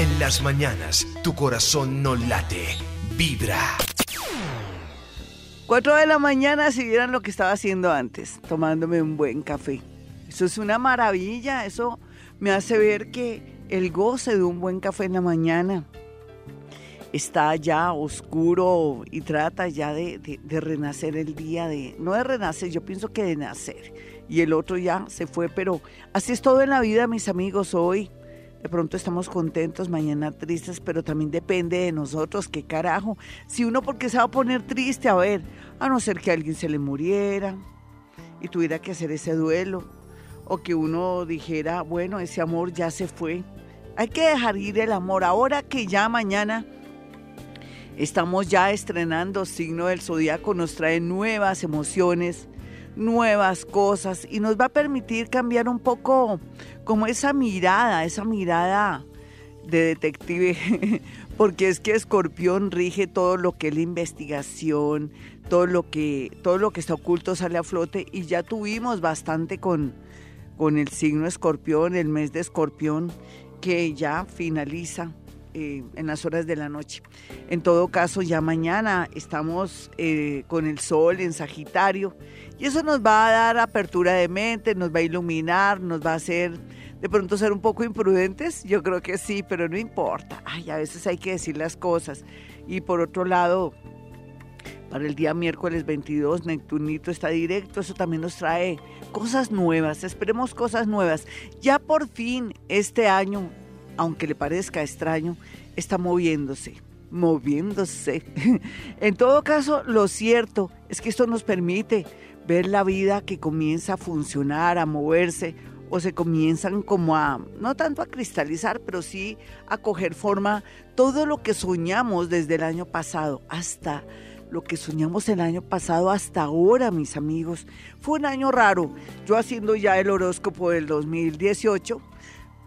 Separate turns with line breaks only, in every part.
En las mañanas, tu corazón no late, vibra.
4 de la mañana, si vieran lo que estaba haciendo antes, tomándome un buen café. Eso es una maravilla, eso me hace ver que el goce de un buen café en la mañana está ya oscuro y trata ya de, renacer el día de, no de renacer, yo pienso que de nacer. Y el otro ya se fue, pero así es todo en la vida, mis amigos, hoy. De pronto estamos contentos, mañana tristes, pero también depende de nosotros, qué carajo. Si uno porque se va a poner triste, a ver, a no ser que alguien se le muriera y tuviera que hacer ese duelo, o que uno dijera, bueno, ese amor ya se fue. Hay que dejar ir el amor. Ahora que ya mañana Estamos ya estrenando Signo del Zodíaco, nos trae nuevas emociones, nuevas cosas y nos va a permitir cambiar un poco como esa mirada, esa mirada de detective, porque es que Escorpión rige todo lo que es la investigación, todo lo que, todo lo que está oculto sale a flote y ya tuvimos bastante con, con el signo Escorpión, el mes de Escorpión, que ya finaliza eh, en las horas de la noche. En todo caso, ya mañana estamos eh, con el sol en Sagitario y eso nos va a dar apertura de mente, nos va a iluminar, nos va a hacer de pronto ser un poco imprudentes. Yo creo que sí, pero no importa. Ay, a veces hay que decir las cosas. Y por otro lado, para el día miércoles 22, Neptunito está directo, eso también nos trae cosas nuevas, esperemos cosas nuevas. Ya por fin este año aunque le parezca extraño, está moviéndose, moviéndose. en todo caso, lo cierto es que esto nos permite ver la vida que comienza a funcionar, a moverse, o se comienzan como a, no tanto a cristalizar, pero sí a coger forma todo lo que soñamos desde el año pasado hasta lo que soñamos el año pasado hasta ahora, mis amigos. Fue un año raro. Yo haciendo ya el horóscopo del 2018,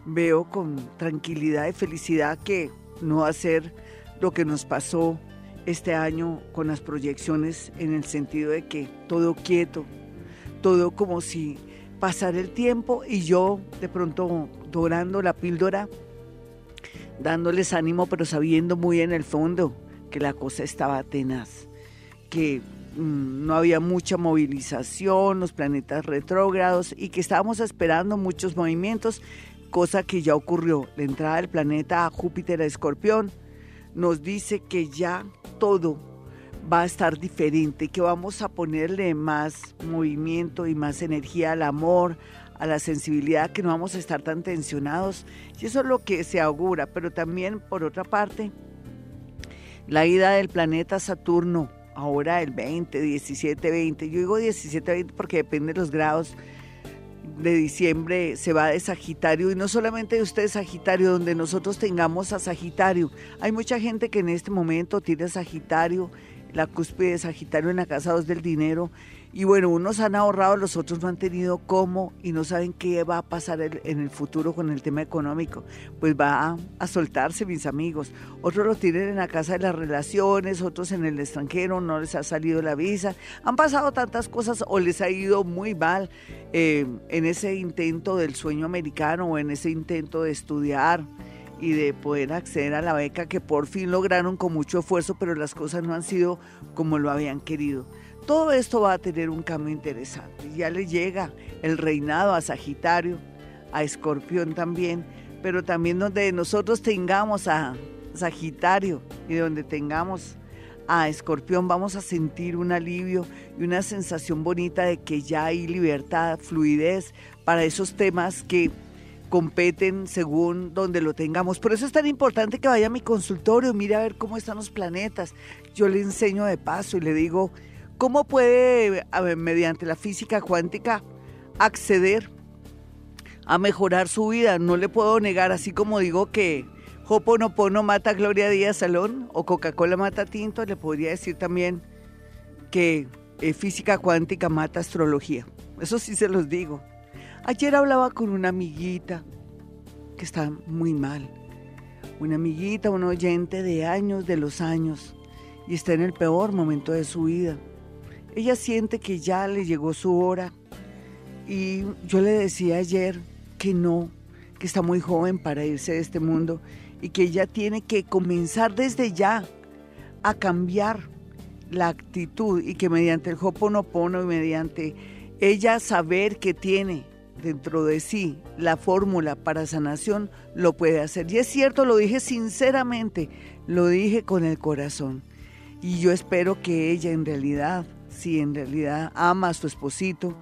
veo con tranquilidad y felicidad que no va a ser lo que nos pasó este año con las proyecciones en el sentido de que todo quieto, todo como si pasara el tiempo y yo de pronto dorando la píldora, dándoles ánimo, pero sabiendo muy en el fondo que la cosa estaba tenaz, que mm, no había mucha movilización, los planetas retrógrados y que estábamos esperando muchos movimientos cosa que ya ocurrió. La entrada del planeta Júpiter a Escorpión nos dice que ya todo va a estar diferente, que vamos a ponerle más movimiento y más energía al amor, a la sensibilidad, que no vamos a estar tan tensionados. Y eso es lo que se augura, pero también por otra parte, la ida del planeta Saturno, ahora el 20, 17, 20, yo digo 17, 20 porque depende de los grados de diciembre se va de Sagitario y no solamente de usted Sagitario, donde nosotros tengamos a Sagitario. Hay mucha gente que en este momento tiene Sagitario, la cúspide de Sagitario en la casa 2 del dinero y bueno, unos han ahorrado, los otros no han tenido cómo y no saben qué va a pasar en el futuro con el tema económico. Pues va a, soltarse, mis amigos. Otros lo tienen en la casa de las relaciones, otros en el extranjero, no les ha salido la visa. Han pasado tantas cosas o les ha ido muy mal eh, en ese intento del sueño americano o en ese intento de estudiar y de poder acceder a la beca que por fin lograron con mucho esfuerzo, pero las cosas no han sido como lo habían querido. Todo esto va a tener un cambio interesante. Ya le llega el reinado a Sagitario, a Escorpión también, pero también donde nosotros tengamos a Sagitario y donde tengamos a Escorpión vamos a sentir un alivio y una sensación bonita de que ya hay libertad, fluidez para esos temas que competen según donde lo tengamos. Por eso es tan importante que vaya a mi consultorio, mire a ver cómo están los planetas. Yo le enseño de paso y le digo, ¿Cómo puede, mediante la física cuántica, acceder a mejorar su vida? No le puedo negar, así como digo que Hoponopono mata Gloria Díaz Salón o Coca-Cola mata Tinto, le podría decir también que eh, física cuántica mata astrología. Eso sí se los digo. Ayer hablaba con una amiguita que está muy mal. Una amiguita, un oyente de años, de los años, y está en el peor momento de su vida. Ella siente que ya le llegó su hora y yo le decía ayer que no, que está muy joven para irse de este mundo y que ella tiene que comenzar desde ya a cambiar la actitud y que mediante el Hoponopono y mediante ella saber que tiene dentro de sí la fórmula para sanación, lo puede hacer. Y es cierto, lo dije sinceramente, lo dije con el corazón. Y yo espero que ella en realidad, si en realidad ama a su esposito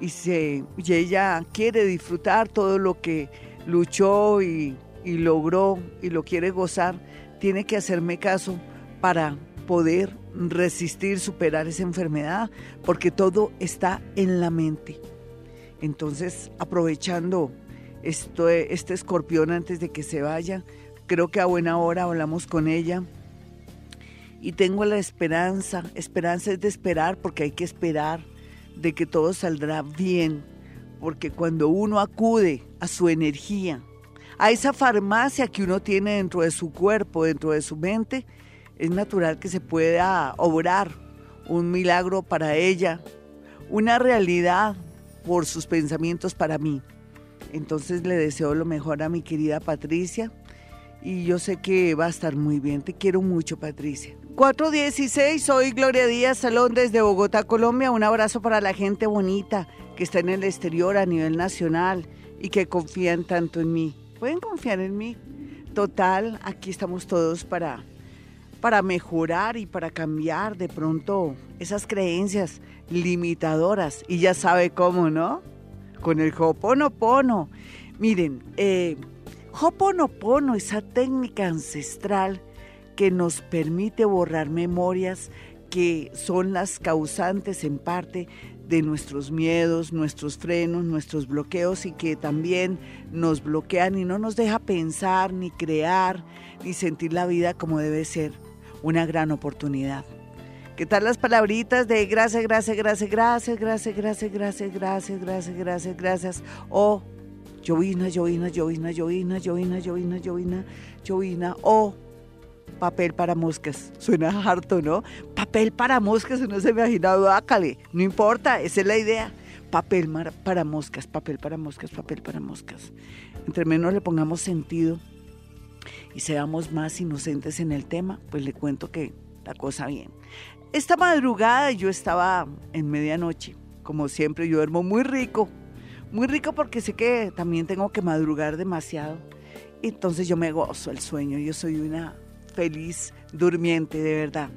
y, se, y ella quiere disfrutar todo lo que luchó y, y logró y lo quiere gozar, tiene que hacerme caso para poder resistir, superar esa enfermedad, porque todo está en la mente. Entonces, aprovechando esto, este escorpión antes de que se vaya, creo que a buena hora hablamos con ella y tengo la esperanza, esperanza es de esperar porque hay que esperar de que todo saldrá bien, porque cuando uno acude a su energía, a esa farmacia que uno tiene dentro de su cuerpo, dentro de su mente, es natural que se pueda obrar un milagro para ella, una realidad por sus pensamientos para mí. Entonces le deseo lo mejor a mi querida Patricia y yo sé que va a estar muy bien. Te quiero mucho, Patricia. 416, soy Gloria Díaz Salón desde Bogotá, Colombia. Un abrazo para la gente bonita que está en el exterior a nivel nacional y que confían tanto en mí. Pueden confiar en mí. Total, aquí estamos todos para para mejorar y para cambiar de pronto esas creencias limitadoras. Y ya sabe cómo, ¿no? Con el Hoponopono. Miren, eh, Hoponopono, esa técnica ancestral que nos permite borrar memorias que son las causantes en parte de nuestros miedos, nuestros frenos, nuestros bloqueos y que también nos bloquean y no nos deja pensar, ni crear, ni sentir la vida como debe ser una gran oportunidad. ¿Qué tal las palabritas de gracias, gracias, gracias, gracias, gracias, gracias, gracias, gracias, gracias, gracias, gracias? O llovina, llovina, llovina, llovina, llovina, llovina, llovina, llovina. O papel para moscas. Suena harto, ¿no? Papel para moscas, no se me ha imaginado, ácale. No importa, esa es la idea. Papel para moscas, papel para moscas, papel para moscas. Entre menos le pongamos sentido y seamos más inocentes en el tema, pues le cuento que la cosa bien. Esta madrugada yo estaba en medianoche, como siempre yo duermo muy rico, muy rico porque sé que también tengo que madrugar demasiado. Entonces yo me gozo el sueño, yo soy una feliz durmiente, de verdad.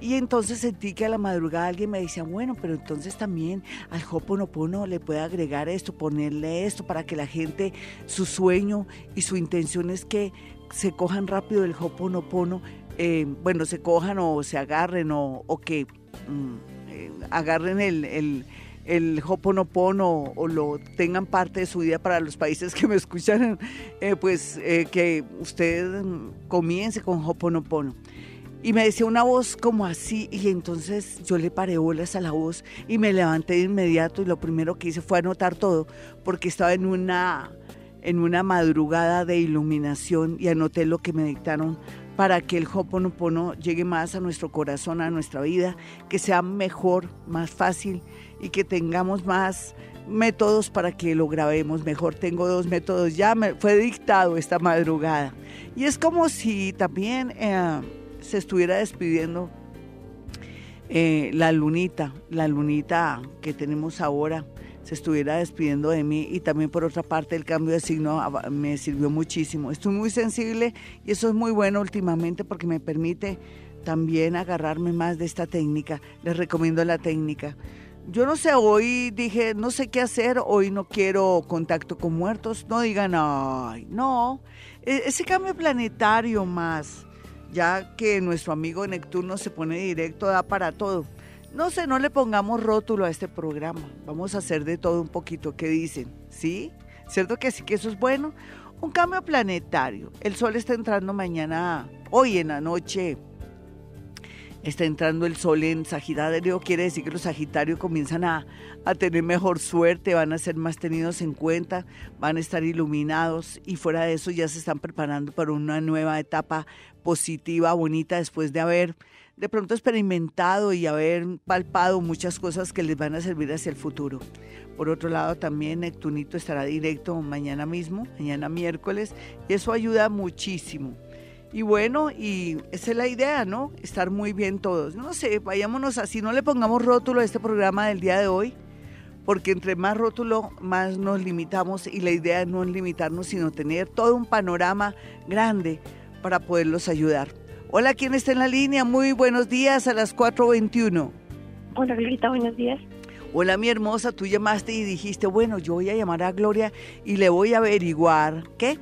Y entonces sentí que a la madrugada alguien me decía, bueno, pero entonces también al Hoponopono le puede agregar esto, ponerle esto para que la gente, su sueño y su intención es que se cojan rápido el Hoponopono, eh, bueno, se cojan o se agarren o, que mm, eh, agarren el, el Hoponopono o lo tengan parte de su vida para los países que me escuchan, eh, pues que usted comience con Hoponopono. Y me decía una voz como así, y entonces yo le paré bolas a la voz y me levanté de inmediato y lo primero que hice fue anotar todo, porque estaba en una en una madrugada de iluminación y anoté lo que me dictaron para que el Hoponopono llegue más a nuestro corazón, a nuestra vida, que sea mejor, más fácil y que tengamos más métodos para que lo grabemos mejor. Tengo dos métodos, ya me fue dictado esta madrugada. Y es como si también eh, se estuviera despidiendo eh, la lunita, la lunita que tenemos ahora se estuviera despidiendo de mí y también por otra parte el cambio de signo me sirvió muchísimo. Estoy muy sensible y eso es muy bueno últimamente porque me permite también agarrarme más de esta técnica. Les recomiendo la técnica. Yo no sé, hoy dije, no sé qué hacer, hoy no quiero contacto con muertos. No digan, ay, no. E-, ese cambio planetario más, ya que nuestro amigo Neptuno se pone directo, da para todo. No sé, no le pongamos rótulo a este programa. Vamos a hacer de todo un poquito. ¿Qué dicen? ¿Sí? ¿Cierto que sí que eso es bueno? Un cambio planetario. El sol está entrando mañana, hoy en la noche, está entrando el sol en Sagitario, quiere decir que los Sagitarios comienzan a, a, tener mejor suerte, van a ser más tenidos en cuenta, van a estar iluminados y fuera de eso ya se están preparando para una nueva etapa positiva, bonita, después de haber de pronto experimentado y haber palpado muchas cosas que les van a servir hacia el futuro. Por otro lado, también Neptunito estará directo mañana mismo, mañana miércoles, y eso ayuda muchísimo. Y bueno, y esa es la idea, ¿no? Estar muy bien todos. No sé, vayámonos así, no le pongamos rótulo a este programa del día de hoy, porque entre más rótulo, más nos limitamos y la idea es no limitarnos, sino tener todo un panorama grande para poderlos ayudar. Hola, ¿quién está en la línea? Muy buenos días a las 4.21.
Hola, Glorita, buenos días.
Hola, mi hermosa, tú llamaste y dijiste, bueno, yo voy a llamar a Gloria y le voy a averiguar. ¿Qué?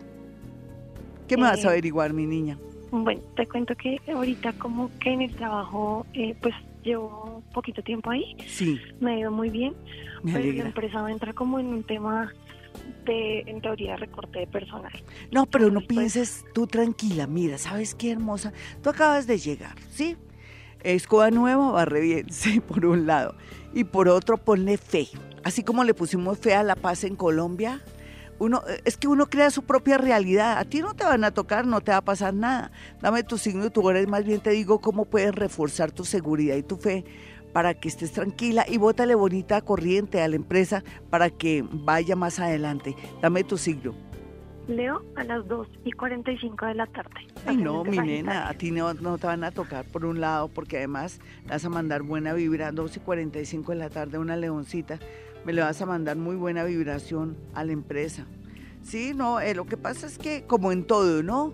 ¿Qué me vas a eh, averiguar, mi niña?
Bueno, te cuento que ahorita como que en el trabajo, eh, pues llevo poquito tiempo ahí.
Sí.
Me ha ido muy bien. Me pero la empresa entra como en un tema de, en teoría, recorte de personal.
No, pero no pues, pienses tú tranquila. Mira, ¿sabes qué hermosa? Tú acabas de llegar, ¿sí? Escoba nueva, barre bien, sí, por un lado. Y por otro, ponle fe. Así como le pusimos fe a la paz en Colombia, uno, es que uno crea su propia realidad. A ti no te van a tocar, no te va a pasar nada. Dame tu signo y tu hora, más bien te digo cómo puedes reforzar tu seguridad y tu fe para que estés tranquila y bótale bonita corriente a la empresa para que vaya más adelante. Dame tu signo.
Leo a las 2 y 45 de la tarde.
Ay, no, mi nena, a ti no, no, te van a tocar por un lado, porque además vas a mandar buena vibra, 2 y 45 de la tarde, una leoncita, me le vas a mandar muy buena vibración a la empresa. Sí, no, eh, lo que pasa es que como en todo, ¿no?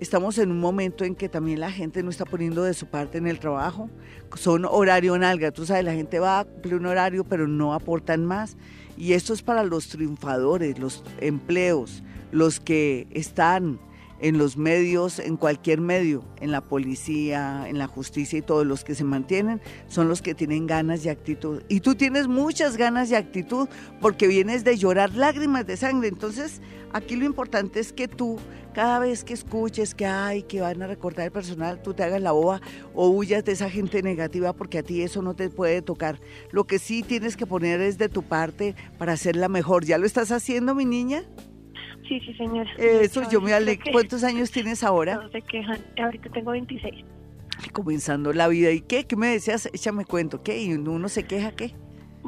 Estamos en un momento en que también la gente no está poniendo de su parte en el trabajo. Son horario nalga, tú sabes, la gente va a cumplir un horario, pero no aportan más. Y esto es para los triunfadores, los empleos, los que están en los medios, en cualquier medio, en la policía, en la justicia y todos los que se mantienen, son los que tienen ganas y actitud. Y tú tienes muchas ganas y actitud porque vienes de llorar lágrimas de sangre. Entonces, aquí lo importante es que tú, cada vez que escuches que hay, que van a recortar el personal, tú te hagas la boba o huyas de esa gente negativa porque a ti eso no te puede tocar. Lo que sí tienes que poner es de tu parte para hacerla mejor. ¿Ya lo estás haciendo, mi niña?
Sí, sí, señora.
Eso, yo me alegro. ¿Cuántos años tienes ahora?
No se quejan. Ahorita tengo 26.
Comenzando la vida. ¿Y qué? ¿Qué me decías? Échame cuento. ¿Qué? ¿Y uno se queja qué?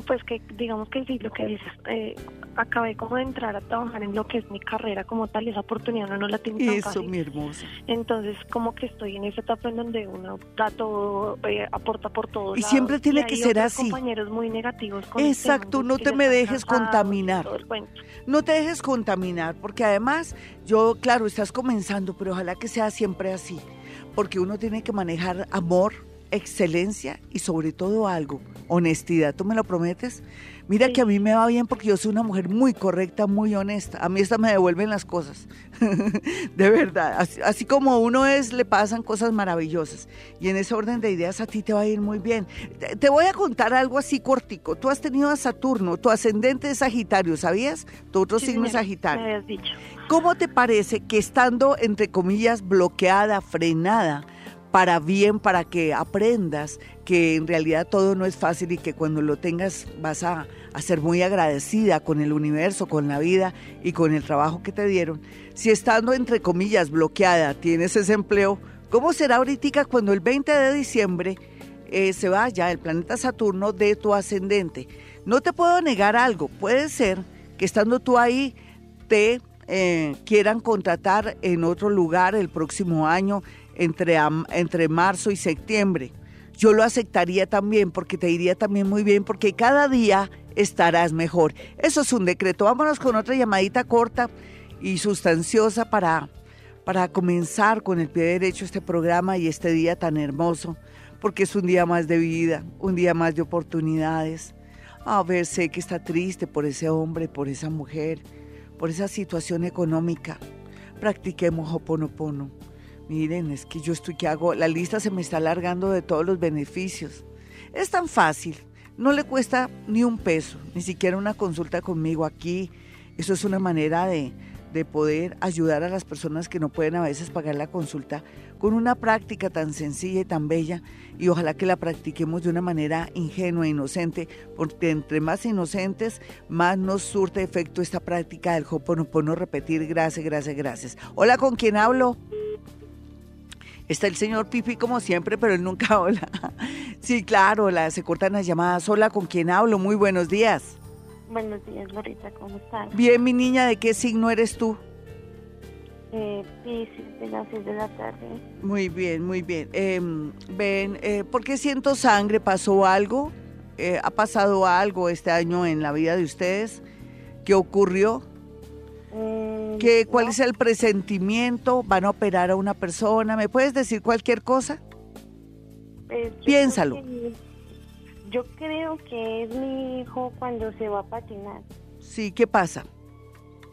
Pues que digamos que sí, lo que dices, eh, acabé como de entrar a trabajar en lo que es mi carrera como tal, esa oportunidad no, no la tengo
Eso, mi hermosa.
Entonces, como que estoy en esa etapa en donde uno da todo, eh, aporta por todo.
Y siempre tiene que ser así.
compañeros muy negativos. Con
Exacto, no te me dejes contaminar. No te dejes contaminar, porque además, yo, claro, estás comenzando, pero ojalá que sea siempre así, porque uno tiene que manejar amor, excelencia y sobre todo algo, honestidad. ¿Tú me lo prometes? Mira que a mí me va bien porque yo soy una mujer muy correcta, muy honesta. A mí esta me devuelven las cosas. de verdad. Así, como uno es, le pasan cosas maravillosas. Y en ese orden de ideas a ti te va a ir muy bien. Te, voy a contar algo así cortico. Tú has tenido a Saturno, tu ascendente es Sagitario, ¿sabías? Tu otro signo es Sagitario.
Me habías dicho.
¿Cómo te parece que estando, entre comillas, bloqueada, frenada, para bien, para que aprendas que en realidad todo no es fácil y que cuando lo tengas vas a, ser muy agradecida con el universo, con la vida y con el trabajo que te dieron. Si estando entre comillas bloqueada tienes ese empleo, ¿cómo será ahorita cuando el 20 de diciembre eh, se vaya el planeta Saturno de tu ascendente? No te puedo negar algo, puede ser que estando tú ahí te eh, quieran contratar en otro lugar el próximo año entre, entre marzo y septiembre. Yo lo aceptaría también porque te iría también muy bien porque cada día estarás mejor. Eso es un decreto. Vámonos con otra llamadita corta y sustanciosa para, para comenzar con el pie derecho este programa y este día tan hermoso, porque es un día más de vida, un día más de oportunidades. A ver, sé que está triste por ese hombre, por esa mujer, por esa situación económica. Practiquemos Hoponopono. Miren, es que yo estoy que hago, la lista se me está alargando de todos los beneficios. Es tan fácil, no le cuesta ni un peso, ni siquiera una consulta conmigo aquí. Eso es una manera de, de poder ayudar a las personas que no pueden a veces pagar la consulta con una práctica tan sencilla y tan bella y ojalá que la practiquemos de una manera ingenua e inocente, porque entre más inocentes, más nos surte efecto esta práctica del Hoponopono, repetir gracias, gracias, gracias. Hola, ¿con quién hablo? Está el señor Pipi como siempre, pero él nunca habla. Sí, claro, la, se cortan las llamadas. Hola, ¿con quién hablo? Muy buenos días.
Buenos días, Lorita, ¿cómo estás?
Bien, mi niña, ¿de qué signo eres tú?
Eh, de las 6 de la tarde.
Muy bien, muy bien. Em, ven, eh, ¿por qué siento sangre? ¿Pasó algo? Eh, ¿Ha pasado algo este año en la vida de ustedes? ¿Qué ocurrió? ¿Qué, ¿Cuál es el presentimiento? ¿Van a operar a una persona? ¿Me puedes decir cualquier cosa?
pues, yo
Piénsalo.
creo que- Yo creo que es mi hijo cuando se va a patinar.
Sí, ¿qué pasa?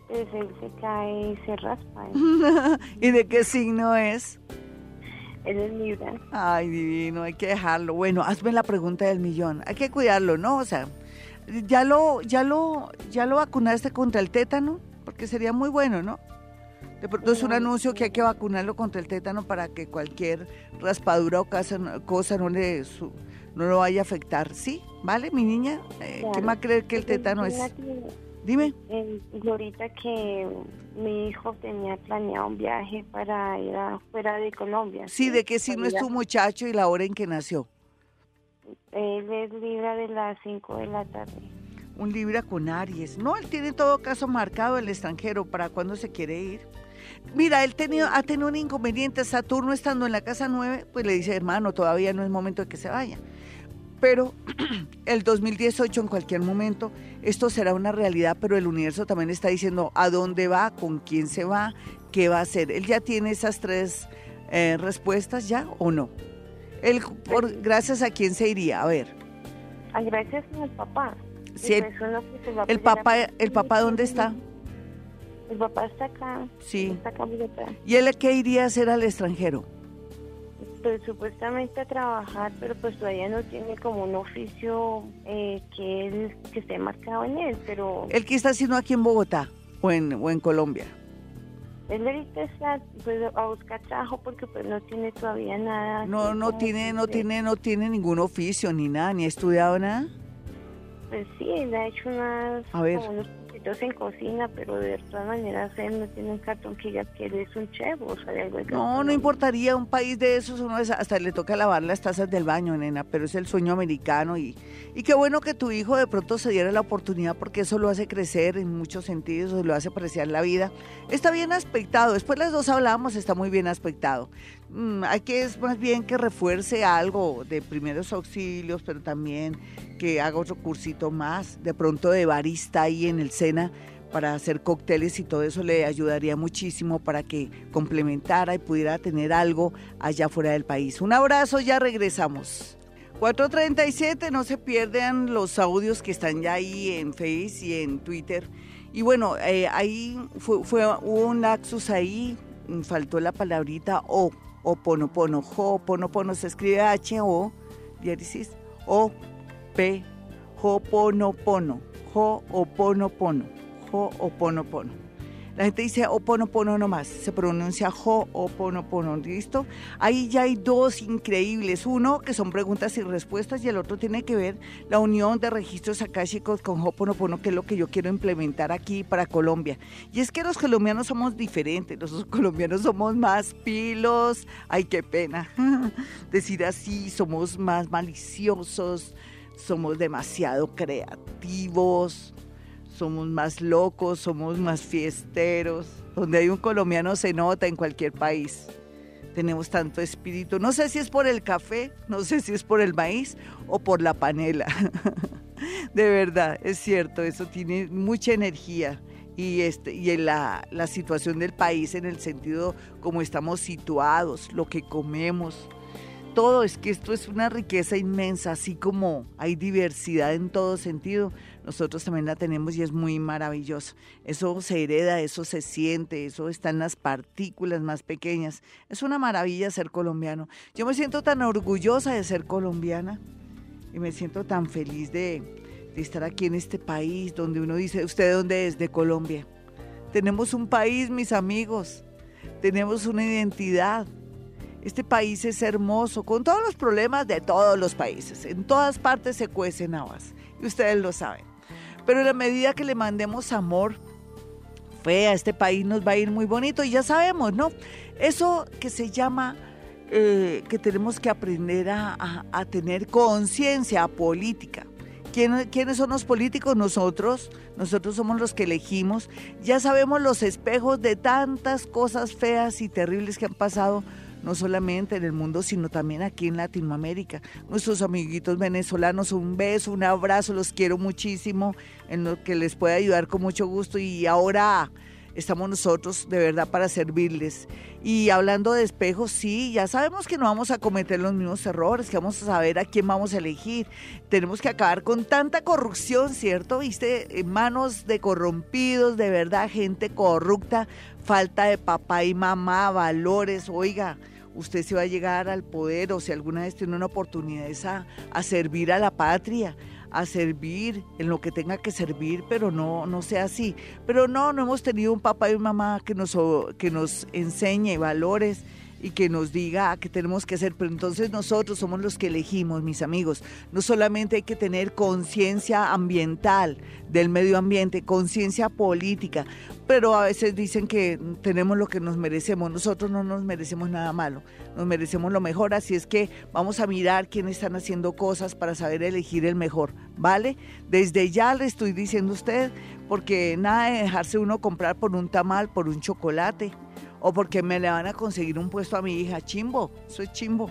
Pues él se cae y se raspa. ¿eh?
¿Y de qué signo es?
Él es Libra.
Ay, divino, hay que dejarlo. Bueno, hazme la pregunta del millón. Hay que cuidarlo, ¿no? O sea, ya lo, ya lo, ya lo vacunaste contra el tétano, porque sería muy bueno, ¿no? De pronto es un anuncio que hay que vacunarlo contra el tétano para que cualquier raspadura o casa- cosa no le su- no lo vaya a afectar. ¿Sí? ¿Vale, mi niña? Eh, ¿Qué
Claro.
más creer que el tétano es? Dime.
eh, Glorita, que mi hijo tenía planeado un viaje para ir a, fuera de Colombia.
Sí, ¿de qué signo es tu muchacho y la hora en que nació?
Él es Libra de las 5 de la tarde.
Un Libra con Aries. No, él tiene en todo caso marcado el extranjero para cuando se quiere ir. Mira, él tenido, ha tenido un inconveniente. Saturno estando en la casa 9, pues le dice, hermano, todavía no es momento de que se vaya. Pero el 2018, en cualquier momento, esto será una realidad, pero el universo también está diciendo a dónde va, con quién se va, qué va a hacer. Él ya tiene esas tres eh, respuestas, ¿ya o no? Él, por, gracias a quién se iría, a ver.
Gracias al papá.
Si el,
pues
papá, ¿El papá dónde está?
El papá está acá.
Sí.
Está acá.
¿Y él qué iría a hacer al extranjero?
Pues supuestamente a trabajar, pero pues todavía no tiene como un oficio eh, que él que esté marcado en él, pero
¿El qué está haciendo aquí en Bogotá o en, o en Colombia?
él ahorita está pues, a buscar trabajo porque pues no tiene todavía nada.
No, no tiene, no tiene, no tiene ningún oficio ni nada, ni ha estudiado nada.
Pues sí, él ha hecho unas,
A ver.
unos poquitos en cocina, pero de todas maneras él no tiene un cartón que diga que él es un chef o sea, de algo de
No, no importaría un país de esos, uno es- hasta le toca lavar las tazas del baño, nena, pero es el sueño americano y, y qué bueno que tu hijo de pronto se diera la oportunidad porque eso lo hace crecer en muchos sentidos, lo hace apreciar la vida. Está bien aspectado, después las dos hablamos, está muy bien aspectado. Mm, hay que es más bien que refuerce algo de primeros auxilios, pero también que haga otro cursito más, de pronto de barista ahí en el SENA para hacer cócteles y todo eso le ayudaría muchísimo para que complementara y pudiera tener algo allá fuera del país. Un abrazo, ya regresamos. 437, no se pierdan los audios que están ya ahí en Face y en Twitter. Y bueno, eh, ahí fue, hubo un laxus ahí, faltó la palabrita o pono pono, jo, pono pono, se escribe H-O, diéresis, O, P, jo, pono La gente dice oponopono nomás, se pronuncia jo oponopono, ¿listo? Ahí ya hay dos increíbles, uno que son preguntas y respuestas y el otro tiene que ver la unión de registros akáshicos con Hoponopono, que es lo que yo quiero implementar aquí para Colombia. Y es que los colombianos somos diferentes, los colombianos somos más pilos, ay qué pena decir así, somos más maliciosos, somos demasiado creativos somos más locos, somos más fiesteros. Donde hay un colombiano se nota en cualquier país. Tenemos tanto espíritu. No sé si es por el café, no sé si es por el maíz o por la panela. De verdad, es cierto, eso tiene mucha energía. Y, este, y en la, la situación del país en el sentido como estamos situados, lo que comemos, todo, es que esto es una riqueza inmensa, así como hay diversidad en todo sentido, nosotros también la tenemos y es muy maravilloso. Eso se hereda, eso se siente, eso está en las partículas más pequeñas. Es una maravilla ser colombiano. Yo me siento tan orgullosa de ser colombiana y me siento tan feliz de, de estar aquí en este país donde uno dice, ¿usted de dónde es? De Colombia. Tenemos un país, mis amigos. Tenemos una identidad. Este país es hermoso, con todos los problemas de todos los países. En todas partes se cuecen habas. Y ustedes lo saben. Pero en la medida que le mandemos amor, fe a este país nos va a ir muy bonito. Y ya sabemos, ¿no? Eso que se llama eh, que tenemos que aprender a, tener conciencia política. ¿Quiénes son los políticos? Nosotros. Nosotros somos los que elegimos. Ya sabemos los espejos de tantas cosas feas y terribles que han pasado no solamente en el mundo, sino también aquí en Latinoamérica. Nuestros amiguitos venezolanos, un beso, un abrazo, los quiero muchísimo, en lo que les pueda ayudar con mucho gusto. Y ahora estamos nosotros de verdad para servirles. Y hablando de espejos, sí, ya sabemos que no vamos a cometer los mismos errores, que vamos a saber a quién vamos a elegir. Tenemos que acabar con tanta corrupción, ¿cierto? Viste, manos de corrompidos, de verdad, gente corrupta, falta de papá y mamá, valores, oiga usted se va a llegar al poder o si alguna vez tiene una oportunidad a, a servir a la patria, a servir en lo que tenga que servir, pero no, no sea así. Pero no, no hemos tenido un papá y una mamá que nos, que nos enseñe valores y que nos diga qué tenemos que hacer, pero entonces nosotros somos los que elegimos, mis amigos. No solamente hay que tener conciencia ambiental del medio ambiente, conciencia política, pero a veces dicen que tenemos lo que nos merecemos. Nosotros no nos merecemos nada malo, nos merecemos lo mejor, así es que vamos a mirar quiénes están haciendo cosas para saber elegir el mejor, ¿vale? Desde ya le estoy diciendo a usted, porque nada de dejarse uno comprar por un tamal, por un chocolate o porque me le van a conseguir un puesto a mi hija. Chimbo, eso es chimbo.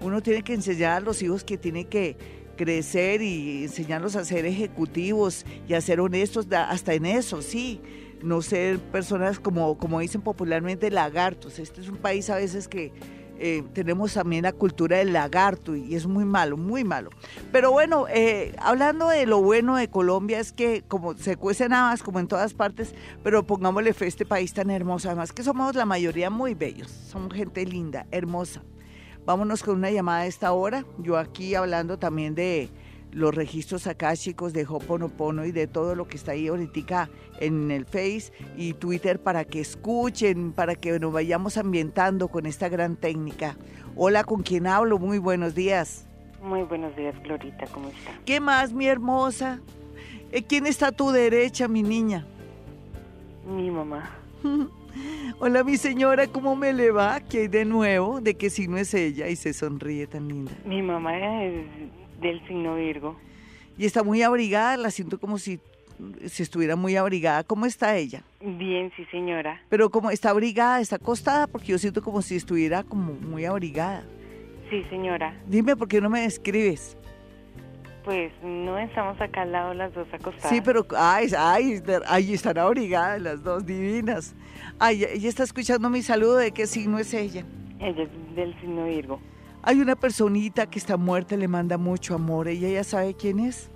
Uno tiene que enseñar a los hijos que tienen que crecer y enseñarlos a ser ejecutivos y a ser honestos hasta en eso, sí. No ser personas como, como dicen popularmente lagartos. Este es un país a veces que eh, tenemos también la cultura del lagarto y es muy malo, muy malo. Pero bueno, eh, hablando de lo bueno de Colombia es que como se cuecen habas como en todas partes, pero pongámosle fe a este país tan hermoso, además que somos la mayoría muy bellos, somos gente linda, hermosa. Vámonos con una llamada a esta hora, yo aquí hablando también de los registros chicos de Hoponopono y de todo lo que está ahí ahorita en el Face y Twitter para que escuchen, para que nos vayamos ambientando con esta gran técnica. Hola, ¿con quién hablo? Muy buenos días.
Muy buenos días, Glorita, ¿cómo está?
¿Qué más, mi hermosa? Eh, ¿Quién está a tu derecha, mi niña?
Mi mamá.
Hola, mi señora, ¿cómo me le va? ¿Qué hay de nuevo? ¿De que si no es ella? Y se sonríe tan linda.
Mi mamá es del signo Virgo.
Y está muy abrigada, la siento como si, si estuviera muy abrigada. ¿Cómo está ella?
Bien, sí, señora.
Pero como está abrigada, está acostada, porque yo siento como si estuviera como muy abrigada.
Sí, señora.
Dime, ¿por qué no me describes?
Pues no estamos acá al lado las dos acostadas.
Sí, pero ay, ay, ay, están abrigadas las dos divinas. Ay, ella está escuchando mi saludo, ¿de qué signo es ella?
Ella es del signo Virgo.
Hay una personita que está muerta, le manda mucho amor. ¿Ella ya sabe quién es?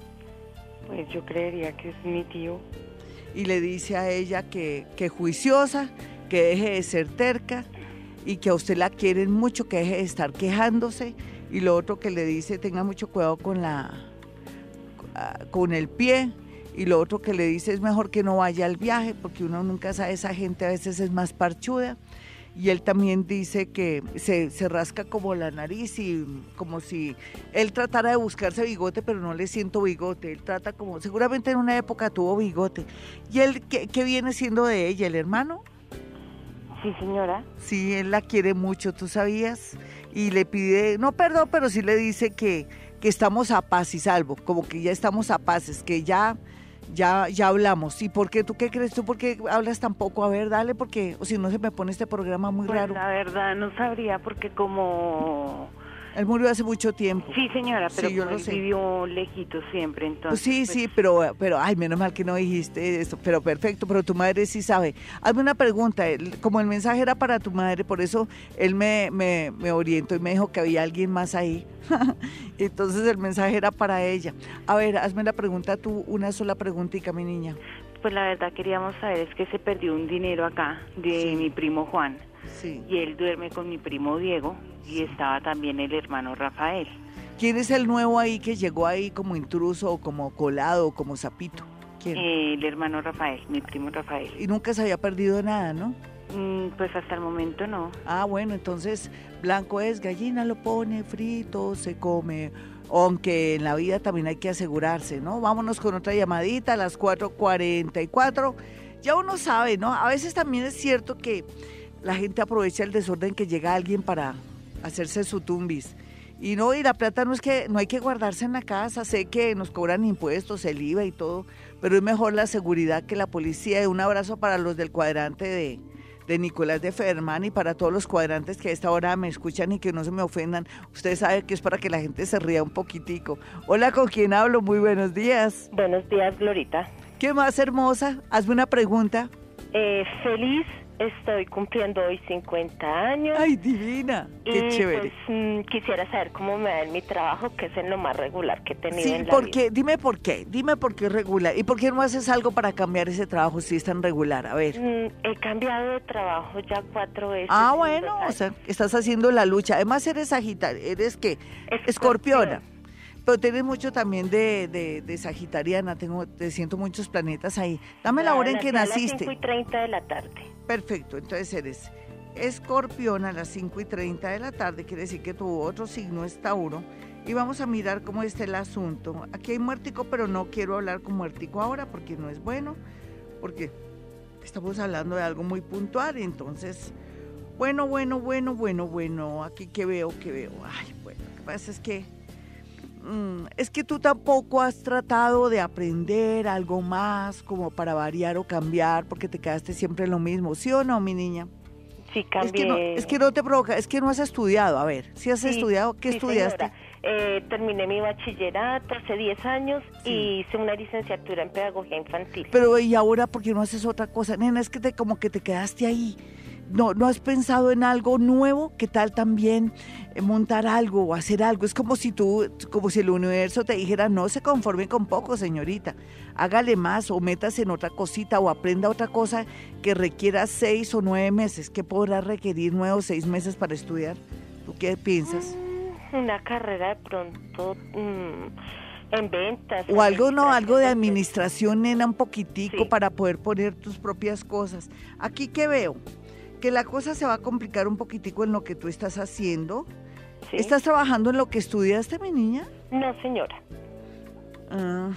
Pues yo creería que es mi tío.
Y le dice a ella que, que juiciosa, que deje de ser terca y que a usted la quieren mucho, que deje de estar quejándose. Y lo otro que le dice, tenga mucho cuidado con la con el pie. Y lo otro que le dice es mejor que no vaya al viaje, porque uno nunca sabe, esa gente a veces es más parchuda y él también dice que se, rasca como la nariz y como si él tratara de buscarse bigote, pero no le siento bigote. Él trata como, seguramente en una época tuvo bigote. ¿Y él qué, viene siendo de ella, el hermano?
Sí, señora.
Sí, él la quiere mucho, ¿tú sabías? Y le pide, no perdón, pero sí le dice que, que estamos a paz y salvo, como que ya estamos a paz, que ya ya, ya hablamos. ¿Y por qué? ¿Tú qué crees? ¿Tú por qué hablas tan poco? A ver, dale, porque o si no se me pone este programa muy
pues
raro.
La verdad, no sabría, porque como
él murió hace mucho tiempo.
Sí, señora, pero yo él vivió lejito siempre, entonces.
Pues sí, sí, pues pero, pero, ay, menos mal que no dijiste esto, pero perfecto, pero tu madre sí sabe. Hazme una pregunta, como el mensaje era para tu madre, por eso él me, me, me orientó y me dijo que había alguien más ahí. entonces el mensaje era para ella. A ver, hazme la pregunta tú, una sola preguntita, mi niña.
Pues la verdad queríamos saber es que se perdió un dinero acá de mi primo Juan. Sí. Y él duerme con mi primo Diego y estaba también el hermano Rafael.
¿Quién es el nuevo ahí que llegó ahí como intruso o como colado o como sapito?
el hermano Rafael, mi primo Rafael.
Y nunca se había perdido nada, ¿no?
Mm, pues hasta el momento no.
Ah, bueno, entonces blanco es gallina, lo pone frito, se come. Aunque en la vida también hay que asegurarse, ¿no? Vámonos con otra llamadita a las 4.44. Ya uno sabe, ¿no? A veces también es cierto que la gente aprovecha el desorden que llega alguien para hacerse su tumbis. Y no, y la plata no es que no hay que guardarse en la casa, sé que nos cobran impuestos, el IVA y todo, pero es mejor la seguridad que la policía. Un abrazo para los del cuadrante de, de Nicolás de Ferman y para todos los cuadrantes que a esta hora me escuchan y que no se me ofendan. Ustedes saben que es para que la gente se ría un poquitico. Hola, ¿con quién hablo? Muy buenos días.
Buenos días, Glorita.
¿Qué más hermosa? Hazme una pregunta.
Eh, feliz Estoy cumpliendo hoy 50 años.
¡Ay, divina! ¡Qué chévere!
Pues, mm, quisiera saber cómo me va en mi trabajo, que es en lo más regular que he tenido en la
¿por qué? Dime por qué. Dime por qué regular. ¿Y por qué no haces algo para cambiar ese trabajo si es tan regular? A ver.
Mm, he cambiado de trabajo ya cuatro veces.
Ah, bueno, o sea, estás haciendo la lucha. Además, eres Sagitario. ¿Eres qué? Escorpiona pero tienes mucho también de, de, Sagitariana, tengo, te siento muchos planetas ahí. Dame la, hora en que naciste. A las
5 y 30 de la tarde.
Perfecto, entonces eres escorpión a las 5 y 30 de la tarde, quiere decir que tu otro signo es Tauro. Y vamos a mirar cómo está el asunto. Aquí hay muértico, pero no quiero hablar con muértico ahora porque no es bueno, porque estamos hablando de algo muy puntual. Entonces, bueno, bueno, bueno, bueno, bueno, aquí que veo, que veo. Ay, bueno, lo que pasa es que es que tú tampoco has tratado de aprender algo más como para variar o cambiar porque te quedaste siempre en lo mismo, ¿sí o no, mi niña?
Sí, cambié.
Es que no, es que no te provoca, es que no has estudiado. A ver, si has estudiado, ¿qué estudiaste?
Eh, terminé mi bachillerato hace 10 años y hice una licenciatura en pedagogía infantil.
Pero ¿y ahora por qué no haces otra cosa? Nena, es que te, como que te quedaste ahí no, no has pensado en algo nuevo, ¿qué tal también eh, montar algo o hacer algo? Es como si tú, como si el universo te dijera, no se conforme con poco, señorita, hágale más o metas en otra cosita o aprenda otra cosa que requiera seis o nueve meses. ¿Qué podrá requerir nuevos seis meses para estudiar? ¿Tú qué piensas?
Mm, una carrera de pronto... Mm, en ventas.
O algo, no, algo de administración, nena, un poquitico para poder poner tus propias cosas. Aquí qué veo, que la cosa se va a complicar un poquitico en lo que tú estás haciendo. ¿Estás trabajando en lo que estudiaste, mi niña?
No, señora.
Ah,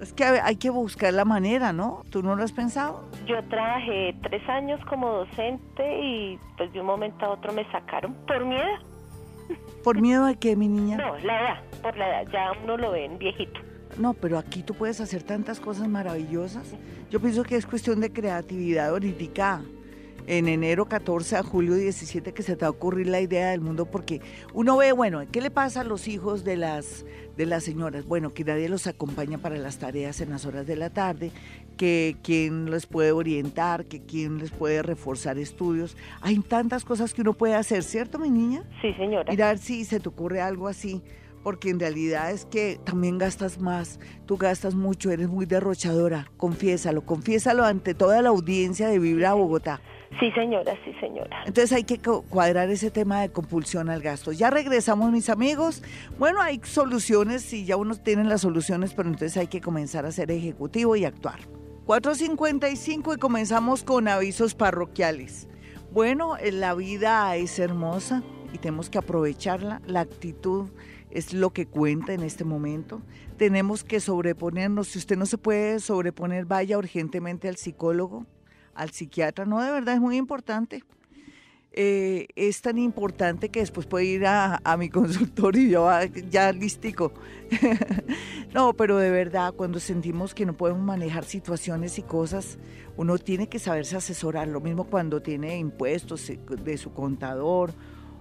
es que hay que buscar la manera, ¿no? ¿Tú no lo has pensado?
Yo trabajé tres años como docente y pues de un momento a otro me sacaron por miedo.
¿Por miedo a qué, mi niña?
No, la edad, por la edad, ya uno lo ven viejito.
No, pero aquí tú puedes hacer tantas cosas maravillosas. Yo pienso que es cuestión de creatividad ahorita en enero 14 a julio 17 que se te va a ocurrir la idea del mundo porque uno ve, bueno, ¿qué le pasa a los hijos de las de las señoras? Bueno, que nadie los acompaña para las tareas en las horas de la tarde, que quién les puede orientar, que quién les puede reforzar estudios. Hay tantas cosas que uno puede hacer, ¿cierto, mi niña?
Sí, señora.
Mirar si se te ocurre algo así porque en realidad es que también gastas más, tú gastas mucho, eres muy derrochadora, confiésalo, confiésalo ante toda la audiencia de Vibra Bogotá.
Sí, señora, sí, señora.
Entonces hay que cuadrar ese tema de compulsión al gasto. Ya regresamos, mis amigos. Bueno, hay soluciones, y ya unos tienen las soluciones, pero entonces hay que comenzar a ser ejecutivo y actuar. 4.55 y comenzamos con avisos parroquiales. Bueno, la vida es hermosa y tenemos que aprovecharla. La actitud es lo que cuenta en este momento. Tenemos que sobreponernos. Si usted no se puede sobreponer, vaya urgentemente al psicólogo al psiquiatra. No, de verdad es muy importante. Eh, es tan importante que después puede ir a, mi consultorio y yo ya listico. no, pero de verdad, cuando sentimos que no podemos manejar situaciones y cosas, uno tiene que saberse asesorar. Lo mismo cuando tiene impuestos de su contador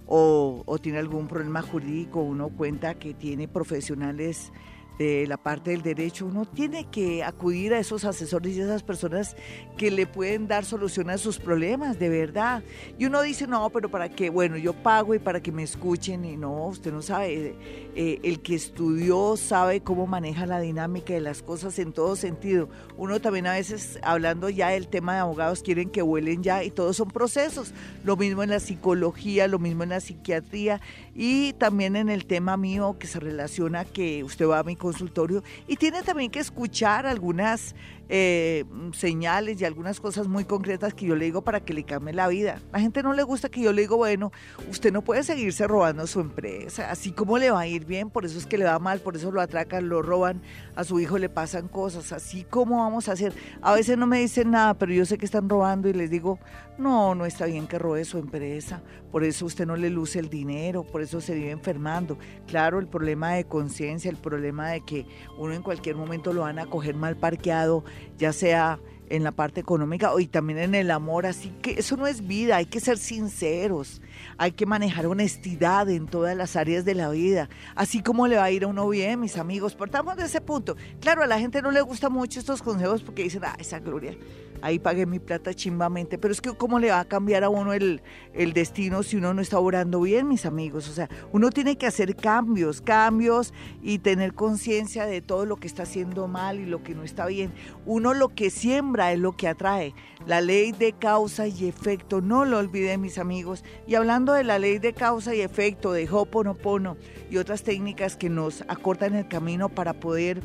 o, o tiene algún problema jurídico, uno cuenta que tiene profesionales de la parte del derecho, uno tiene que acudir a esos asesores y esas personas que le pueden dar solución a sus problemas, de verdad. Y uno dice, no, pero para qué, bueno, yo pago y para que me escuchen, y no, usted no sabe, eh, el que estudió sabe cómo maneja la dinámica de las cosas en todo sentido. Uno también a veces, hablando ya del tema de abogados, quieren que vuelen ya y todos son procesos. Lo mismo en la psicología, lo mismo en la psiquiatría y también en el tema mío que se relaciona que usted va a mi consultorio y tiene también que escuchar algunas eh, señales y algunas cosas muy concretas que yo le digo para que le cambie la vida. La gente no le gusta que yo le digo, bueno, usted no puede seguirse robando su empresa, así como le va a ir bien, por eso es que le va mal, por eso lo atracan, lo roban, a su hijo le pasan cosas, así como vamos a hacer. A veces no me dicen nada, pero yo sé que están robando y les digo, no, no está bien que robe su empresa, por eso usted no le luce el dinero, por eso se vive enfermando. Claro, el problema de conciencia, el problema de que uno en cualquier momento lo van a coger mal parqueado, ya sea en la parte económica y también en el amor, así que eso no es vida, hay que ser sinceros, hay que manejar honestidad en todas las áreas de la vida, así como le va a ir a uno bien, mis amigos, partamos de ese punto. Claro, a la gente no le gustan mucho estos consejos porque dicen, ah, esa gloria, ahí pagué mi plata chimbamente, pero es que cómo le va a cambiar a uno el, el destino si uno no está orando bien, mis amigos, o sea, uno tiene que hacer cambios, cambios y tener conciencia de todo lo que está haciendo mal y lo que no está bien. Uno lo que siembra es lo que atrae. La ley de causa y efecto, no lo olviden mis amigos. Y hablando de la ley de causa y efecto, de Hoponopono y otras técnicas que nos acortan el camino para poder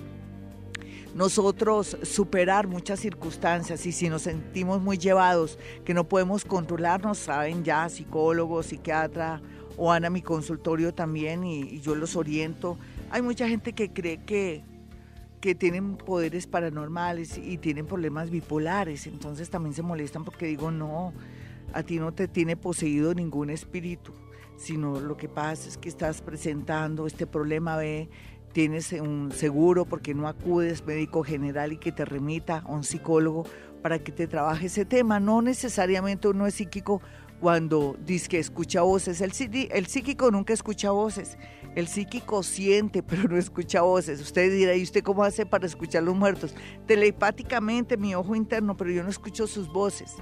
nosotros superar muchas circunstancias y si nos sentimos muy llevados, que no podemos controlarnos, saben ya, psicólogos, psiquiatra o van a mi consultorio también y, yo los oriento. Hay mucha gente que cree que, que tienen poderes paranormales y tienen problemas bipolares, entonces también se molestan porque digo, no, a ti no te tiene poseído ningún espíritu, sino lo que pasa es que estás presentando este problema, ve, tienes un seguro porque no acudes médico general y que te remita a un psicólogo para que te trabaje ese tema. No necesariamente uno es psíquico cuando dice que escucha voces. El, el psíquico nunca escucha voces. El psíquico siente, pero no escucha voces. Usted dirá, ¿y usted cómo hace para escuchar los muertos? Telepáticamente, mi ojo interno, pero yo no escucho sus voces